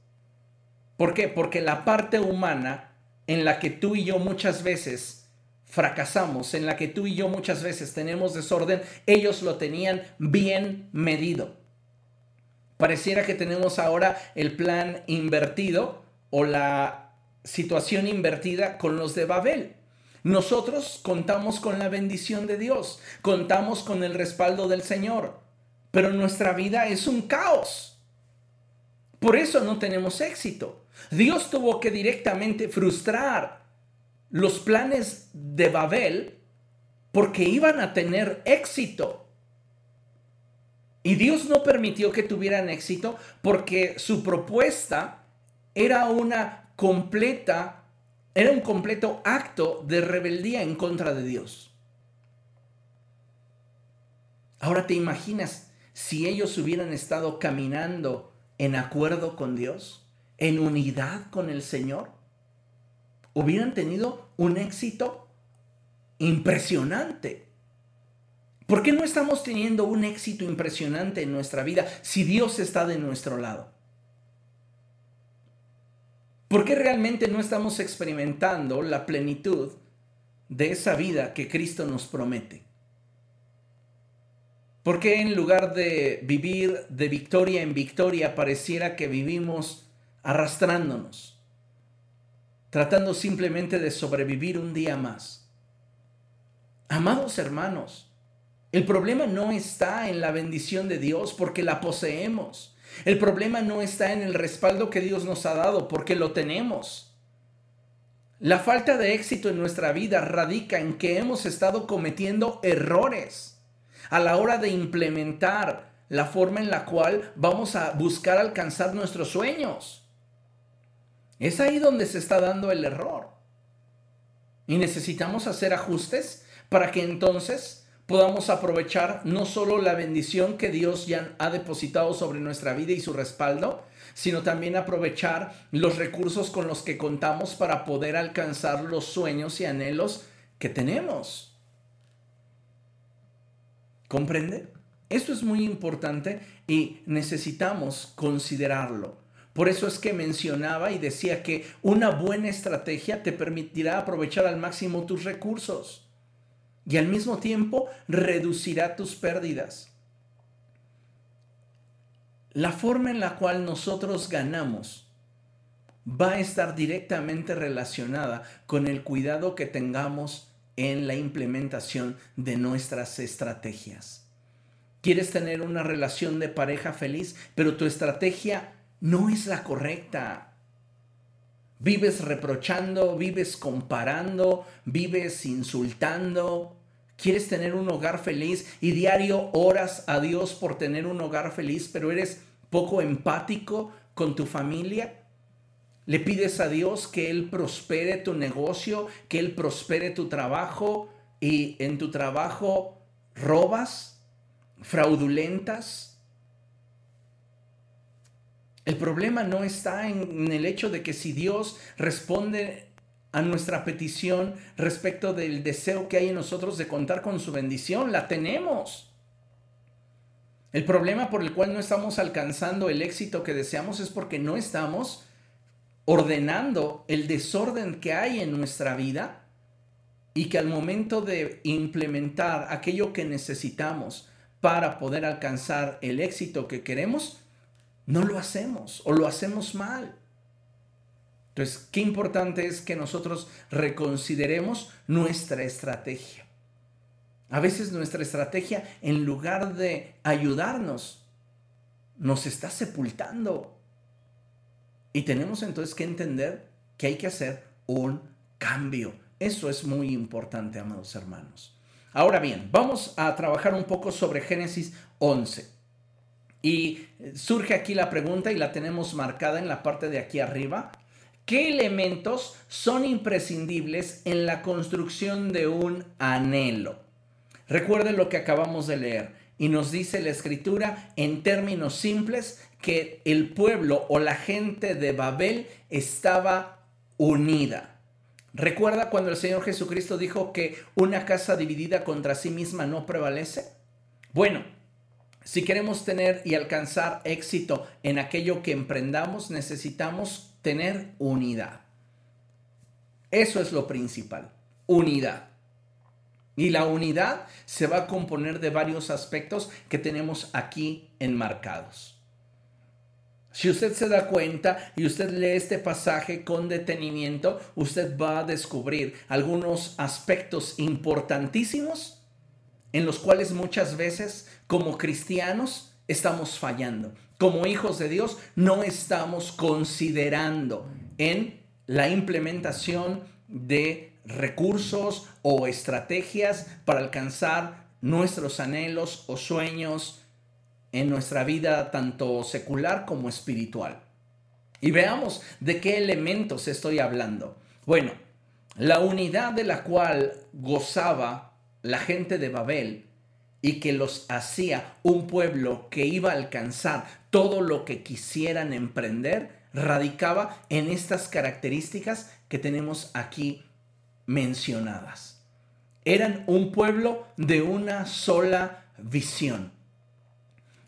¿Por qué? Porque la parte humana en la que tú y yo muchas veces fracasamos, en la que tú y yo muchas veces tenemos desorden, ellos lo tenían bien medido. Pareciera que tenemos ahora el plan invertido o la situación invertida con los de Babel. Nosotros contamos con la bendición de Dios, contamos con el respaldo del Señor, pero nuestra vida es un caos. Por eso no tenemos éxito. Dios tuvo que directamente frustrar los planes de Babel porque iban a tener éxito. Y Dios no permitió que tuvieran éxito porque su propuesta era una completa Era un completo acto de rebeldía en contra de Dios. Ahora te imaginas si ellos hubieran estado caminando en acuerdo con Dios, en unidad con el Señor, hubieran tenido un éxito impresionante. ¿Por qué no estamos teniendo un éxito impresionante en nuestra vida si Dios está de nuestro lado? ¿Por qué realmente no estamos experimentando la plenitud de esa vida que Cristo nos promete? ¿Por qué en lugar de vivir de victoria en victoria pareciera que vivimos arrastrándonos, tratando simplemente de sobrevivir un día más? Amados hermanos, el problema no está en la bendición de Dios porque la poseemos. El problema no está en el respaldo que Dios nos ha dado porque lo tenemos. La falta de éxito en nuestra vida radica en que hemos estado cometiendo errores a la hora de implementar la forma en la cual vamos a buscar alcanzar nuestros sueños. Es ahí donde se está dando el error. Y necesitamos hacer ajustes para que entonces podamos aprovechar no solo la bendición que Dios ya ha depositado sobre nuestra vida y su respaldo, sino también aprovechar los recursos con los que contamos para poder alcanzar los sueños y anhelos que tenemos. ¿Comprende? Esto es muy importante y necesitamos considerarlo. Por eso es que mencionaba y decía que una buena estrategia te permitirá aprovechar al máximo tus recursos y al mismo tiempo reducirá tus pérdidas. La forma en la cual nosotros ganamos va a estar directamente relacionada con el cuidado que tengamos en la implementación de nuestras estrategias. Quieres tener una relación de pareja feliz, pero tu estrategia no es la correcta. Vives reprochando, vives comparando, vives insultando. Quieres tener un hogar feliz y diario oras a Dios por tener un hogar feliz, pero eres poco empático con tu familia. Le pides a Dios que Él prospere tu negocio, que Él prospere tu trabajo y en tu trabajo robas, fraudulentas. El problema no está en el hecho de que si Dios responde a nuestra petición respecto del deseo que hay en nosotros de contar con su bendición, la tenemos. El problema por el cual no estamos alcanzando el éxito que deseamos es porque no estamos ordenando el desorden que hay en nuestra vida y que al momento de implementar aquello que necesitamos para poder alcanzar el éxito que queremos, no lo hacemos o lo hacemos mal. Entonces, qué importante es que nosotros reconsideremos nuestra estrategia. A veces nuestra estrategia, en lugar de ayudarnos, nos está sepultando. Y tenemos entonces que entender que hay que hacer un cambio. Eso es muy importante, amados hermanos. Ahora bien, vamos a trabajar un poco sobre Génesis 11. Y surge aquí la pregunta y la tenemos marcada en la parte de aquí arriba. ¿Qué elementos son imprescindibles en la construcción de un anhelo? Recuerden lo que acabamos de leer y nos dice la escritura en términos simples que el pueblo o la gente de Babel estaba unida. ¿Recuerda cuando el Señor Jesucristo dijo que una casa dividida contra sí misma no prevalece? Bueno, si queremos tener y alcanzar éxito en aquello que emprendamos, necesitamos tener unidad. Eso es lo principal, unidad. Y la unidad se va a componer de varios aspectos que tenemos aquí enmarcados. Si usted se da cuenta y usted lee este pasaje con detenimiento, usted va a descubrir algunos aspectos importantísimos en los cuales muchas veces como cristianos estamos fallando. Como hijos de Dios no estamos considerando en la implementación de recursos o estrategias para alcanzar nuestros anhelos o sueños en nuestra vida tanto secular como espiritual. Y veamos de qué elementos estoy hablando. Bueno, la unidad de la cual gozaba la gente de Babel y que los hacía un pueblo que iba a alcanzar todo lo que quisieran emprender, radicaba en estas características que tenemos aquí mencionadas. Eran un pueblo de una sola visión.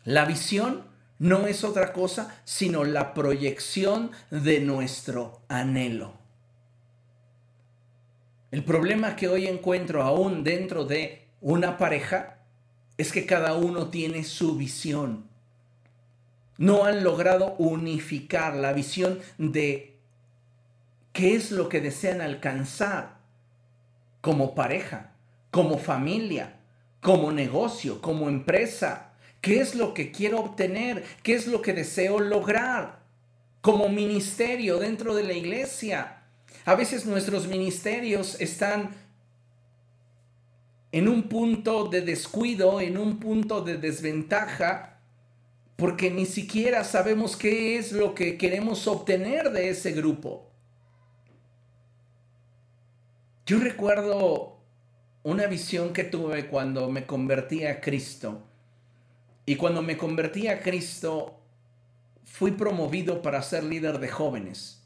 La visión no es otra cosa sino la proyección de nuestro anhelo. El problema que hoy encuentro aún dentro de una pareja es que cada uno tiene su visión. No han logrado unificar la visión de qué es lo que desean alcanzar como pareja, como familia, como negocio, como empresa. ¿Qué es lo que quiero obtener? ¿Qué es lo que deseo lograr? Como ministerio dentro de la iglesia. A veces nuestros ministerios están en un punto de descuido, en un punto de desventaja, porque ni siquiera sabemos qué es lo que queremos obtener de ese grupo. Yo recuerdo una visión que tuve cuando me convertí a Cristo. Y cuando me convertí a Cristo, fui promovido para ser líder de jóvenes.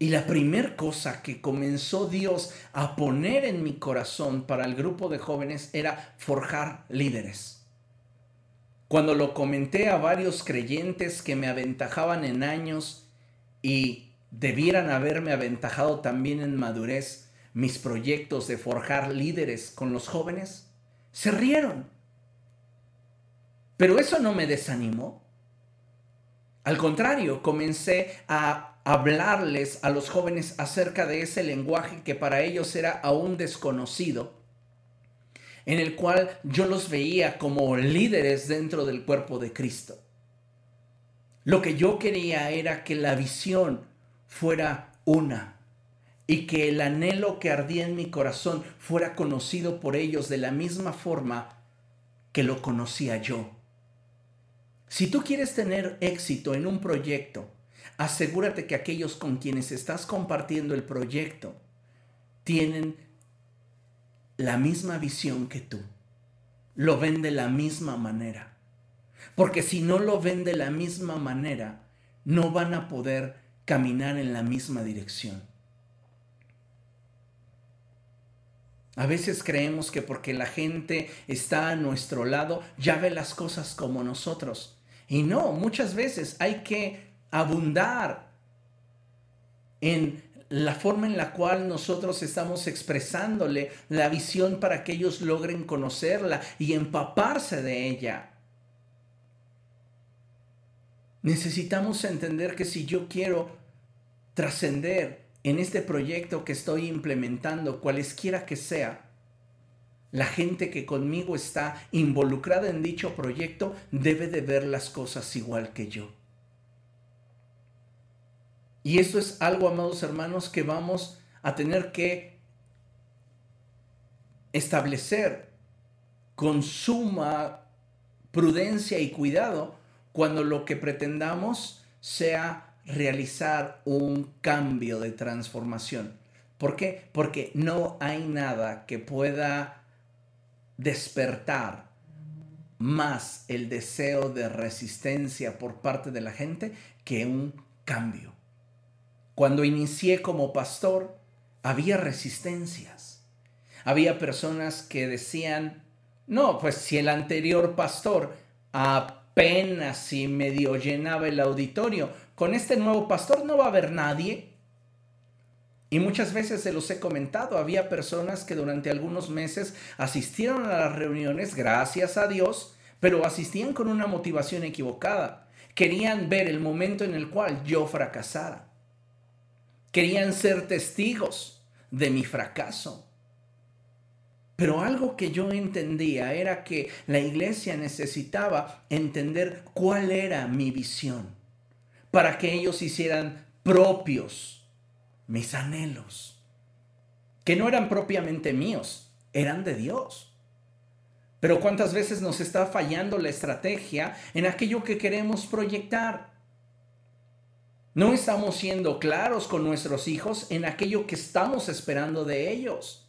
Y la primera cosa que comenzó Dios a poner en mi corazón para el grupo de jóvenes era forjar líderes. Cuando lo comenté a varios creyentes que me aventajaban en años y debieran haberme aventajado también en madurez mis proyectos de forjar líderes con los jóvenes, se rieron. Pero eso no me desanimó. Al contrario, comencé a hablarles a los jóvenes acerca de ese lenguaje que para ellos era aún desconocido, en el cual yo los veía como líderes dentro del cuerpo de Cristo. Lo que yo quería era que la visión fuera una y que el anhelo que ardía en mi corazón fuera conocido por ellos de la misma forma que lo conocía yo. Si tú quieres tener éxito en un proyecto, asegúrate que aquellos con quienes estás compartiendo el proyecto tienen la misma visión que tú. Lo ven de la misma manera. Porque si no lo ven de la misma manera, no van a poder caminar en la misma dirección. A veces creemos que porque la gente está a nuestro lado, ya ve las cosas como nosotros. Y no, muchas veces hay que abundar en la forma en la cual nosotros estamos expresándole la visión para que ellos logren conocerla y empaparse de ella. Necesitamos entender que si yo quiero trascender en este proyecto que estoy implementando, cualesquiera que sea, la gente que conmigo está involucrada en dicho proyecto debe de ver las cosas igual que yo. Y esto es algo, amados hermanos, que vamos a tener que establecer con suma prudencia y cuidado cuando lo que pretendamos sea realizar un cambio de transformación. ¿Por qué? Porque no hay nada que pueda despertar más el deseo de resistencia por parte de la gente que un cambio. Cuando inicié como pastor, había resistencias. Había personas que decían, no, pues si el anterior pastor apenas y medio llenaba el auditorio, con este nuevo pastor no va a haber nadie. Y muchas veces se los he comentado, había personas que durante algunos meses asistieron a las reuniones, gracias a Dios, pero asistían con una motivación equivocada. Querían ver el momento en el cual yo fracasara. Querían ser testigos de mi fracaso. Pero algo que yo entendía era que la iglesia necesitaba entender cuál era mi visión para que ellos hicieran propios mis anhelos, que no eran propiamente míos, eran de Dios. Pero cuántas veces nos está fallando la estrategia en aquello que queremos proyectar. No estamos siendo claros con nuestros hijos en aquello que estamos esperando de ellos.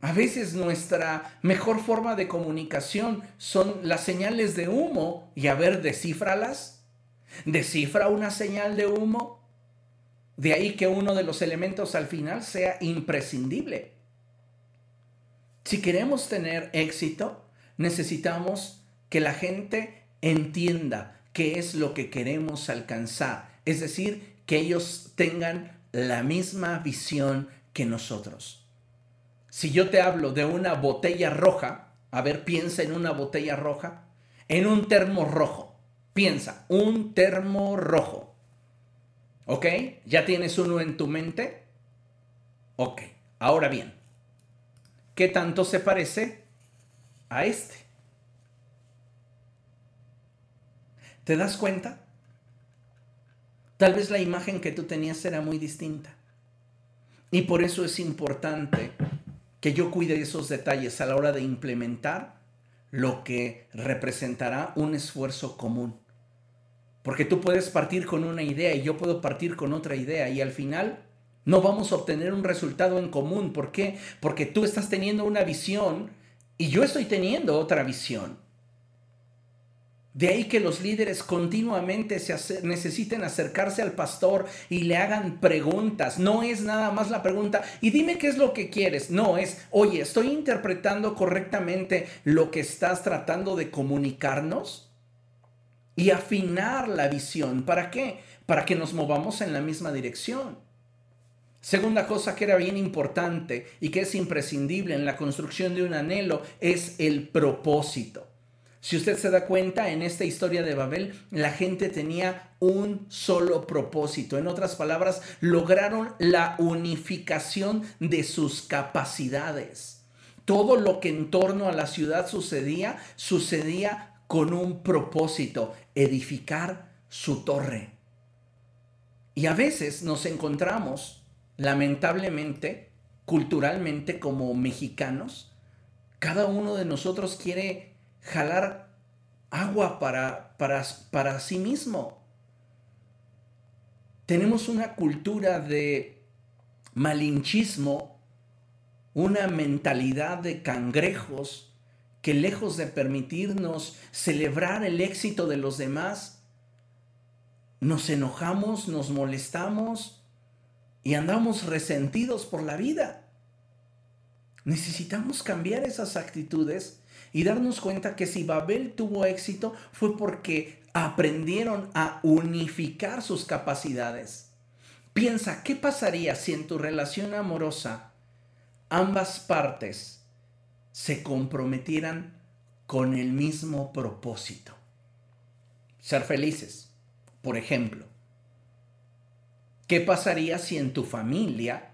A veces nuestra mejor forma de comunicación son las señales de humo y a ver, descífralas. Descifra una señal de humo. De ahí que uno de los elementos al final sea imprescindible. Si queremos tener éxito, necesitamos que la gente entienda qué es lo que queremos alcanzar. Es decir, que ellos tengan la misma visión que nosotros. Si yo te hablo de una botella roja, a ver, piensa en una botella roja, en un termo rojo. Piensa, un termo rojo. ¿Ok? ¿Ya tienes uno en tu mente? Ok. Ahora bien, ¿qué tanto se parece a este? ¿Te das cuenta? Tal vez la imagen que tú tenías era muy distinta. Y por eso es importante que yo cuide esos detalles a la hora de implementar lo que representará un esfuerzo común. Porque tú puedes partir con una idea y yo puedo partir con otra idea y al final no vamos a obtener un resultado en común. ¿Por qué? Porque tú estás teniendo una visión y yo estoy teniendo otra visión. De ahí que los líderes continuamente se necesiten acercarse al pastor y le hagan preguntas. No es nada más la pregunta, y dime qué es lo que quieres. No, es, oye, ¿estoy interpretando correctamente lo que estás tratando de comunicarnos? Y afinar la visión. ¿Para qué? Para que nos movamos en la misma dirección. Segunda cosa que era bien importante y que es imprescindible en la construcción de un anhelo es el propósito. Si usted se da cuenta, en esta historia de Babel, la gente tenía un solo propósito. En otras palabras, lograron la unificación de sus capacidades. Todo lo que en torno a la ciudad sucedía, sucedía con un propósito, edificar su torre. Y a veces nos encontramos, lamentablemente, culturalmente como mexicanos, cada uno de nosotros quiere jalar agua para, para, para sí mismo. Tenemos una cultura de malinchismo, una mentalidad de cangrejos que lejos de permitirnos celebrar el éxito de los demás, nos enojamos, nos molestamos y andamos resentidos por la vida. Necesitamos cambiar esas actitudes y darnos cuenta que si Babel tuvo éxito fue porque aprendieron a unificar sus capacidades. Piensa, ¿qué pasaría si en tu relación amorosa ambas partes se comprometieran con el mismo propósito? Ser felices, por ejemplo. ¿Qué pasaría si en tu familia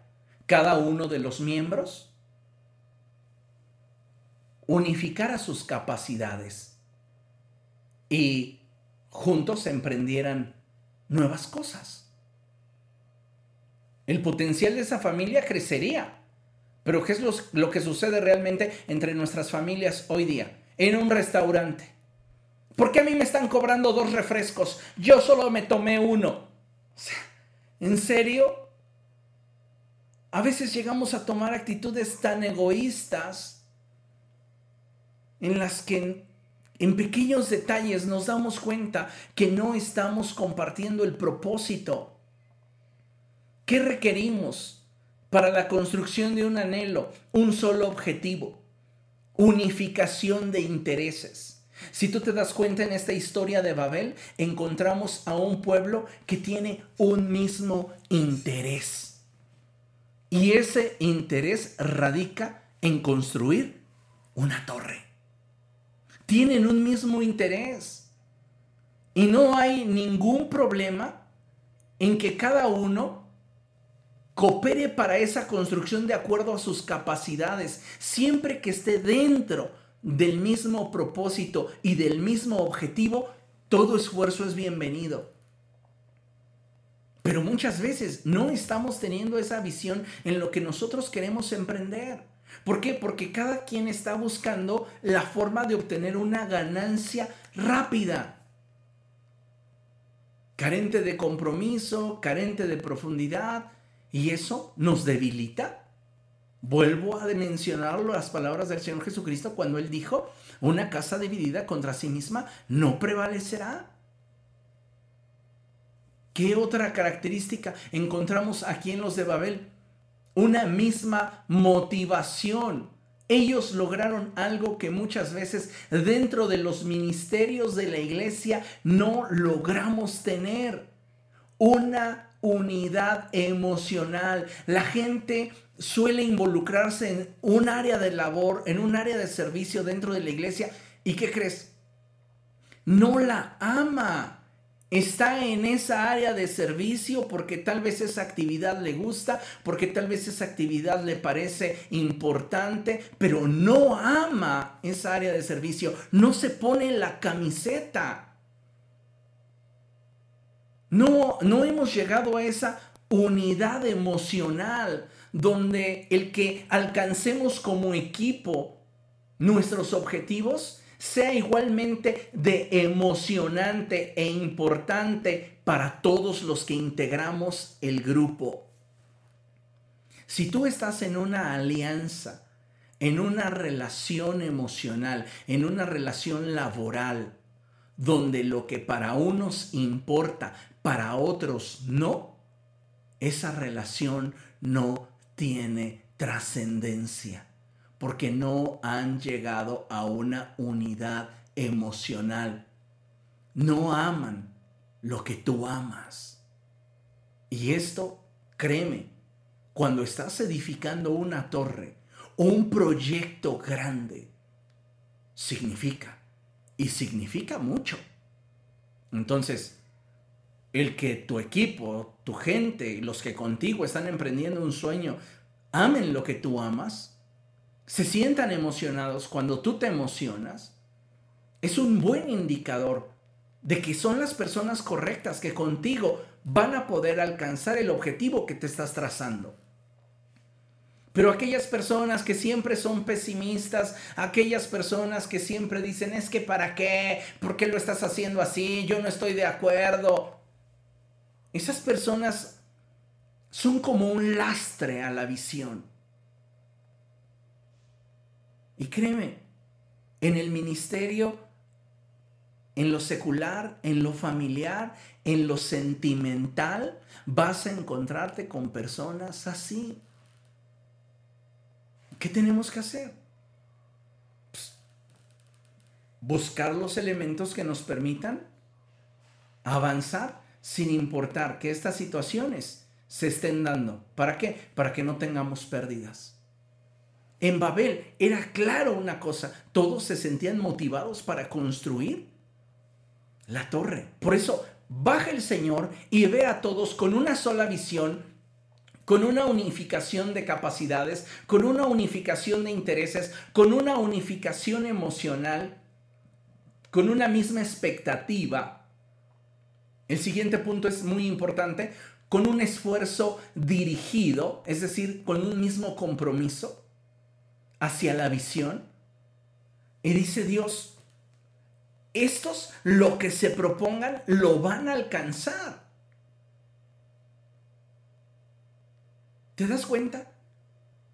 cada uno de los miembros unificara sus capacidades y juntos emprendieran nuevas cosas. El potencial de esa familia crecería. Pero ¿qué es lo, que sucede realmente entre nuestras familias hoy día? En un restaurante. ¿Por qué a mí me están cobrando dos refrescos? Yo solo me tomé uno. ¿En serio? A veces llegamos a tomar actitudes tan egoístas en las que en, pequeños detalles nos damos cuenta que no estamos compartiendo el propósito. ¿Qué requerimos para la construcción de un anhelo? Un solo objetivo, unificación de intereses. Si tú te das cuenta en esta historia de Babel, encontramos a un pueblo que tiene un mismo interés. Y ese interés radica en construir una torre tienen un mismo interés. Y no hay ningún problema en que cada uno coopere para esa construcción de acuerdo a sus capacidades, siempre que esté dentro del mismo propósito y del mismo objetivo, todo esfuerzo es bienvenido. Pero muchas veces no estamos teniendo esa visión en lo que nosotros queremos emprender. ¿Por qué? Porque cada quien está buscando la forma de obtener una ganancia rápida. carente de compromiso, carente de profundidad, y eso nos debilita. Vuelvo a mencionar las palabras del Señor Jesucristo cuando Él dijo, una casa dividida contra sí misma no prevalecerá. ¿Qué otra característica encontramos aquí en los de Babel? Una misma motivación. Ellos lograron algo que muchas veces dentro de los ministerios de la iglesia no logramos tener. Una unidad emocional. La gente suele involucrarse en un área de labor, en un área de servicio dentro de la iglesia. ¿Y qué crees? No la ama. Está en esa área de servicio porque tal vez esa actividad le gusta, porque tal vez esa actividad le parece importante, pero no ama esa área de servicio, no se pone la camiseta. No, no hemos llegado a esa unidad emocional donde el que alcancemos como equipo nuestros objetivos sea igualmente de emocionante e importante para todos los que integramos el grupo. Si tú estás en una alianza, en una relación emocional, en una relación laboral, donde lo que para unos importa, para otros no, esa relación no tiene trascendencia porque no han llegado a una unidad emocional. No aman lo que tú amas. Y esto, créeme, cuando estás edificando una torre un proyecto grande, significa, y significa mucho. Entonces, el que tu equipo, tu gente, los que contigo están emprendiendo un sueño, amen lo que tú amas, se sientan emocionados cuando tú te emocionas, es un buen indicador de que son las personas correctas que contigo van a poder alcanzar el objetivo que te estás trazando. Pero aquellas personas que siempre son pesimistas, aquellas personas que siempre dicen, es que para qué, ¿por qué lo estás haciendo así? Yo no estoy de acuerdo. Esas personas son como un lastre a la visión. Y créeme, en el ministerio, en lo secular, en lo familiar, en lo sentimental, vas a encontrarte con personas así. ¿Qué tenemos que hacer? Pues, buscar los elementos que nos permitan avanzar sin importar que estas situaciones se estén dando. ¿Para qué? Para que no tengamos pérdidas. En Babel era claro una cosa, todos se sentían motivados para construir la torre. Por eso baja el Señor y ve a todos con una sola visión, con una unificación de capacidades, con una unificación de intereses, con una unificación emocional, con una misma expectativa. El siguiente punto es muy importante, con un esfuerzo dirigido, es decir, con un mismo compromiso hacia la visión. Y dice Dios, estos lo que se propongan lo van a alcanzar. ¿Te das cuenta?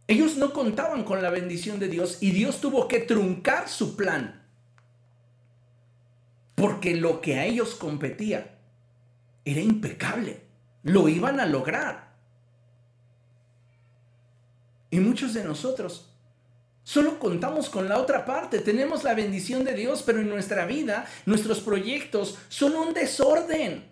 Ellos no contaban con la bendición de Dios y Dios tuvo que truncar su plan. Porque lo que a ellos competía era impecable. Lo iban a lograr. Y muchos de nosotros Solo contamos con la otra parte, tenemos la bendición de Dios, pero en nuestra vida nuestros proyectos son un desorden.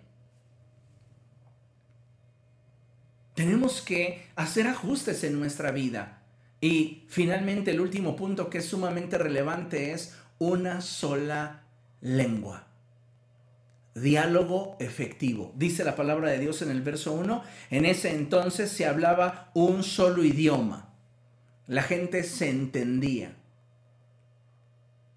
Tenemos que hacer ajustes en nuestra vida. Y finalmente el último punto que es sumamente relevante es una sola lengua. Diálogo efectivo. Dice la palabra de Dios en el verso 1, en ese entonces se hablaba un solo idioma la gente se entendía.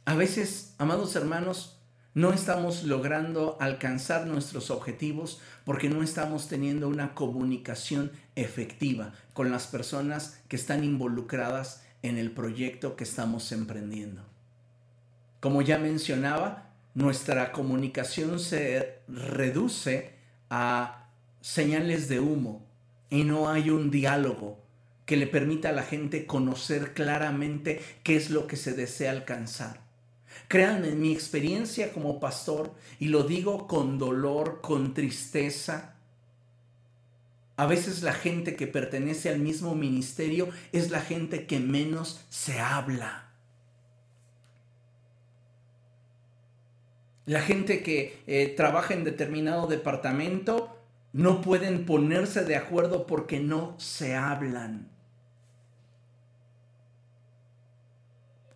A veces, amados hermanos, no estamos logrando alcanzar nuestros objetivos porque no estamos teniendo una comunicación efectiva con las personas que están involucradas en el proyecto que estamos emprendiendo. Como ya mencionaba, nuestra comunicación se reduce a señales de humo y no hay un diálogo que le permita a la gente conocer claramente qué es lo que se desea alcanzar. Créanme, mi experiencia como pastor, y lo digo con dolor, con tristeza, a veces la gente que pertenece al mismo ministerio es la gente que menos se habla. La gente que eh, trabaja en determinado departamento no pueden ponerse de acuerdo porque no se hablan.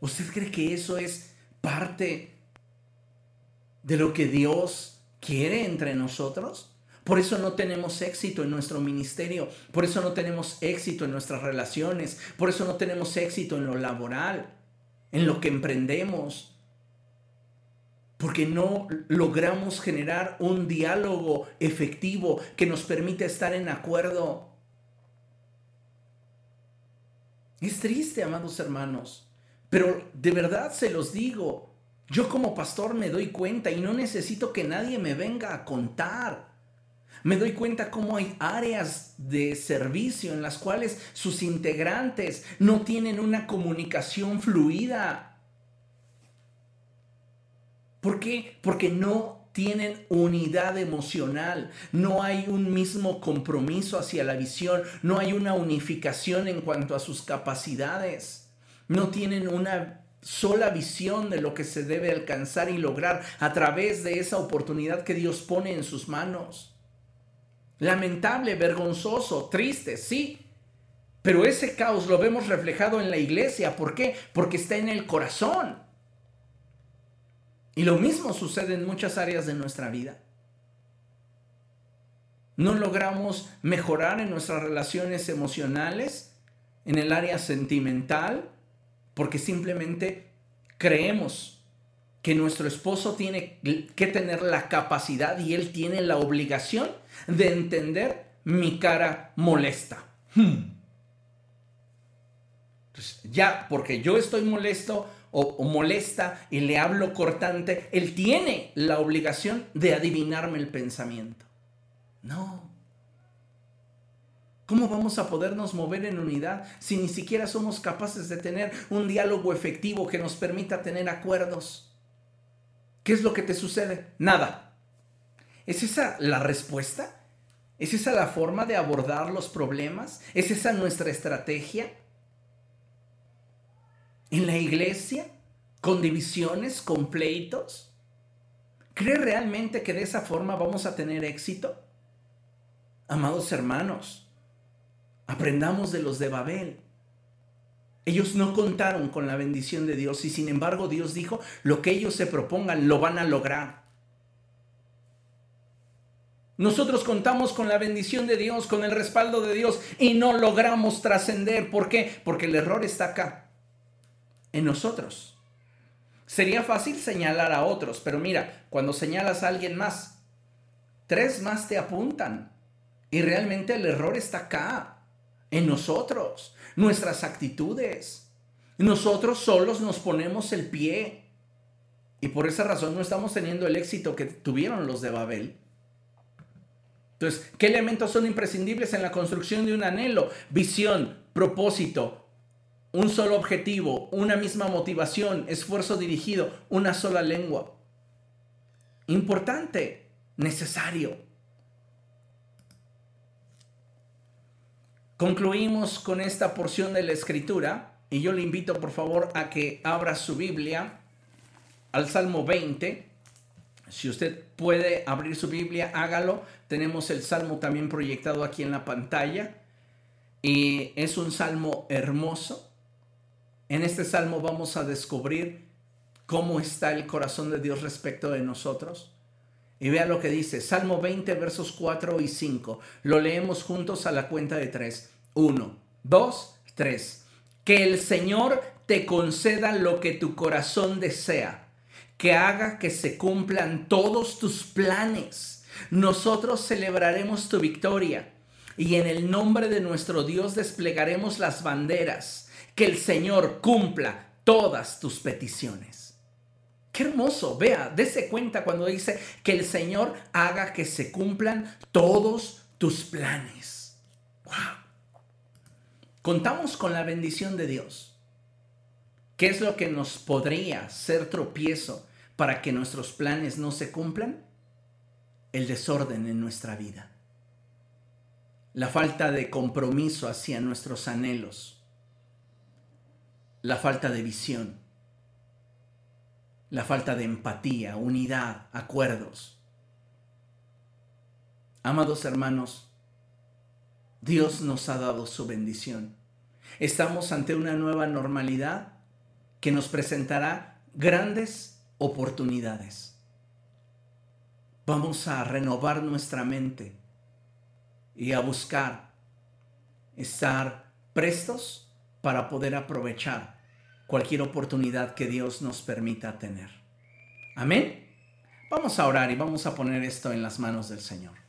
¿Usted cree que eso es parte de lo que Dios quiere entre nosotros? Por eso no tenemos éxito en nuestro ministerio, por eso no tenemos éxito en nuestras relaciones, por eso no tenemos éxito en lo laboral, en lo que emprendemos, porque no logramos generar un diálogo efectivo que nos permita estar en acuerdo. Es triste, amados hermanos. Pero de verdad se los digo, yo como pastor me doy cuenta y no necesito que nadie me venga a contar. Me doy cuenta cómo hay áreas de servicio en las cuales sus integrantes no tienen una comunicación fluida. ¿Por qué? Porque no tienen unidad emocional, no hay un mismo compromiso hacia la visión, no hay una unificación en cuanto a sus capacidades no tienen una sola visión de lo que se debe alcanzar y lograr a través de esa oportunidad que Dios pone en sus manos. Lamentable, vergonzoso, triste, sí. Pero ese caos lo vemos reflejado en la iglesia. ¿Por qué? Porque está en el corazón. Y lo mismo sucede en muchas áreas de nuestra vida. No logramos mejorar en nuestras relaciones emocionales, en el área sentimental, porque simplemente creemos que nuestro esposo tiene que tener la capacidad y él tiene la obligación de entender mi cara molesta. Hmm. ya, porque yo estoy molesto o, o, molesta y le hablo cortante, él tiene la obligación de adivinarme el pensamiento. No. ¿Cómo vamos a podernos mover en unidad si ni siquiera somos capaces de tener un diálogo efectivo que nos permita tener acuerdos? ¿Qué es lo que te sucede? Nada. ¿Es esa la respuesta? ¿Es esa la forma de abordar los problemas? ¿Es esa nuestra estrategia? ¿En la iglesia? ¿Con divisiones? ¿Con pleitos? ¿Cree realmente que de esa forma vamos a tener éxito? Amados hermanos, Aprendamos de los de Babel. Ellos no contaron con la bendición de Dios y sin embargo Dios dijo, lo que ellos se propongan lo van a lograr. Nosotros contamos con la bendición de Dios, con el respaldo de Dios y no logramos trascender. ¿Por qué? Porque el error está acá, en nosotros. Sería fácil señalar a otros, pero mira, cuando señalas a alguien más, tres más te apuntan y realmente el error está acá en nosotros, nuestras actitudes. Nosotros solos nos ponemos el pie. Y por esa razón no estamos teniendo el éxito que tuvieron los de Babel. Entonces, ¿qué elementos son imprescindibles en la construcción de un anhelo? Visión, propósito, un solo objetivo, una misma motivación, esfuerzo dirigido, una sola lengua. Importante, necesario. Concluimos con esta porción de la escritura y yo le invito por favor a que abra su Biblia al Salmo 20. Si usted puede abrir su Biblia, hágalo. Tenemos el Salmo también proyectado aquí en la pantalla y es un salmo hermoso. En este salmo vamos a descubrir cómo está el corazón de Dios respecto de nosotros. Y vea lo que dice, Salmo 20, versos 4 y 5. Lo leemos juntos a la cuenta de 3. 1, 2, 3. Que el Señor te conceda lo que tu corazón desea, que haga que se cumplan todos tus planes. Nosotros celebraremos tu victoria y en el nombre de nuestro Dios desplegaremos las banderas. Que el Señor cumpla todas tus peticiones. Qué hermoso, vea, dése cuenta cuando dice que el Señor haga que se cumplan todos tus planes. Wow. Contamos con la bendición de Dios. ¿Qué es lo que nos podría ser tropiezo para que nuestros planes no se cumplan? El desorden en nuestra vida. La falta de compromiso hacia nuestros anhelos. La falta de visión la falta de empatía, unidad, acuerdos. Amados hermanos, Dios nos ha dado su bendición. Estamos ante una nueva normalidad que nos presentará grandes oportunidades. Vamos a renovar nuestra mente y a buscar estar prestos para poder aprovechar cualquier oportunidad que Dios nos permita tener. Amén. Vamos a orar y vamos a poner esto en las manos del Señor.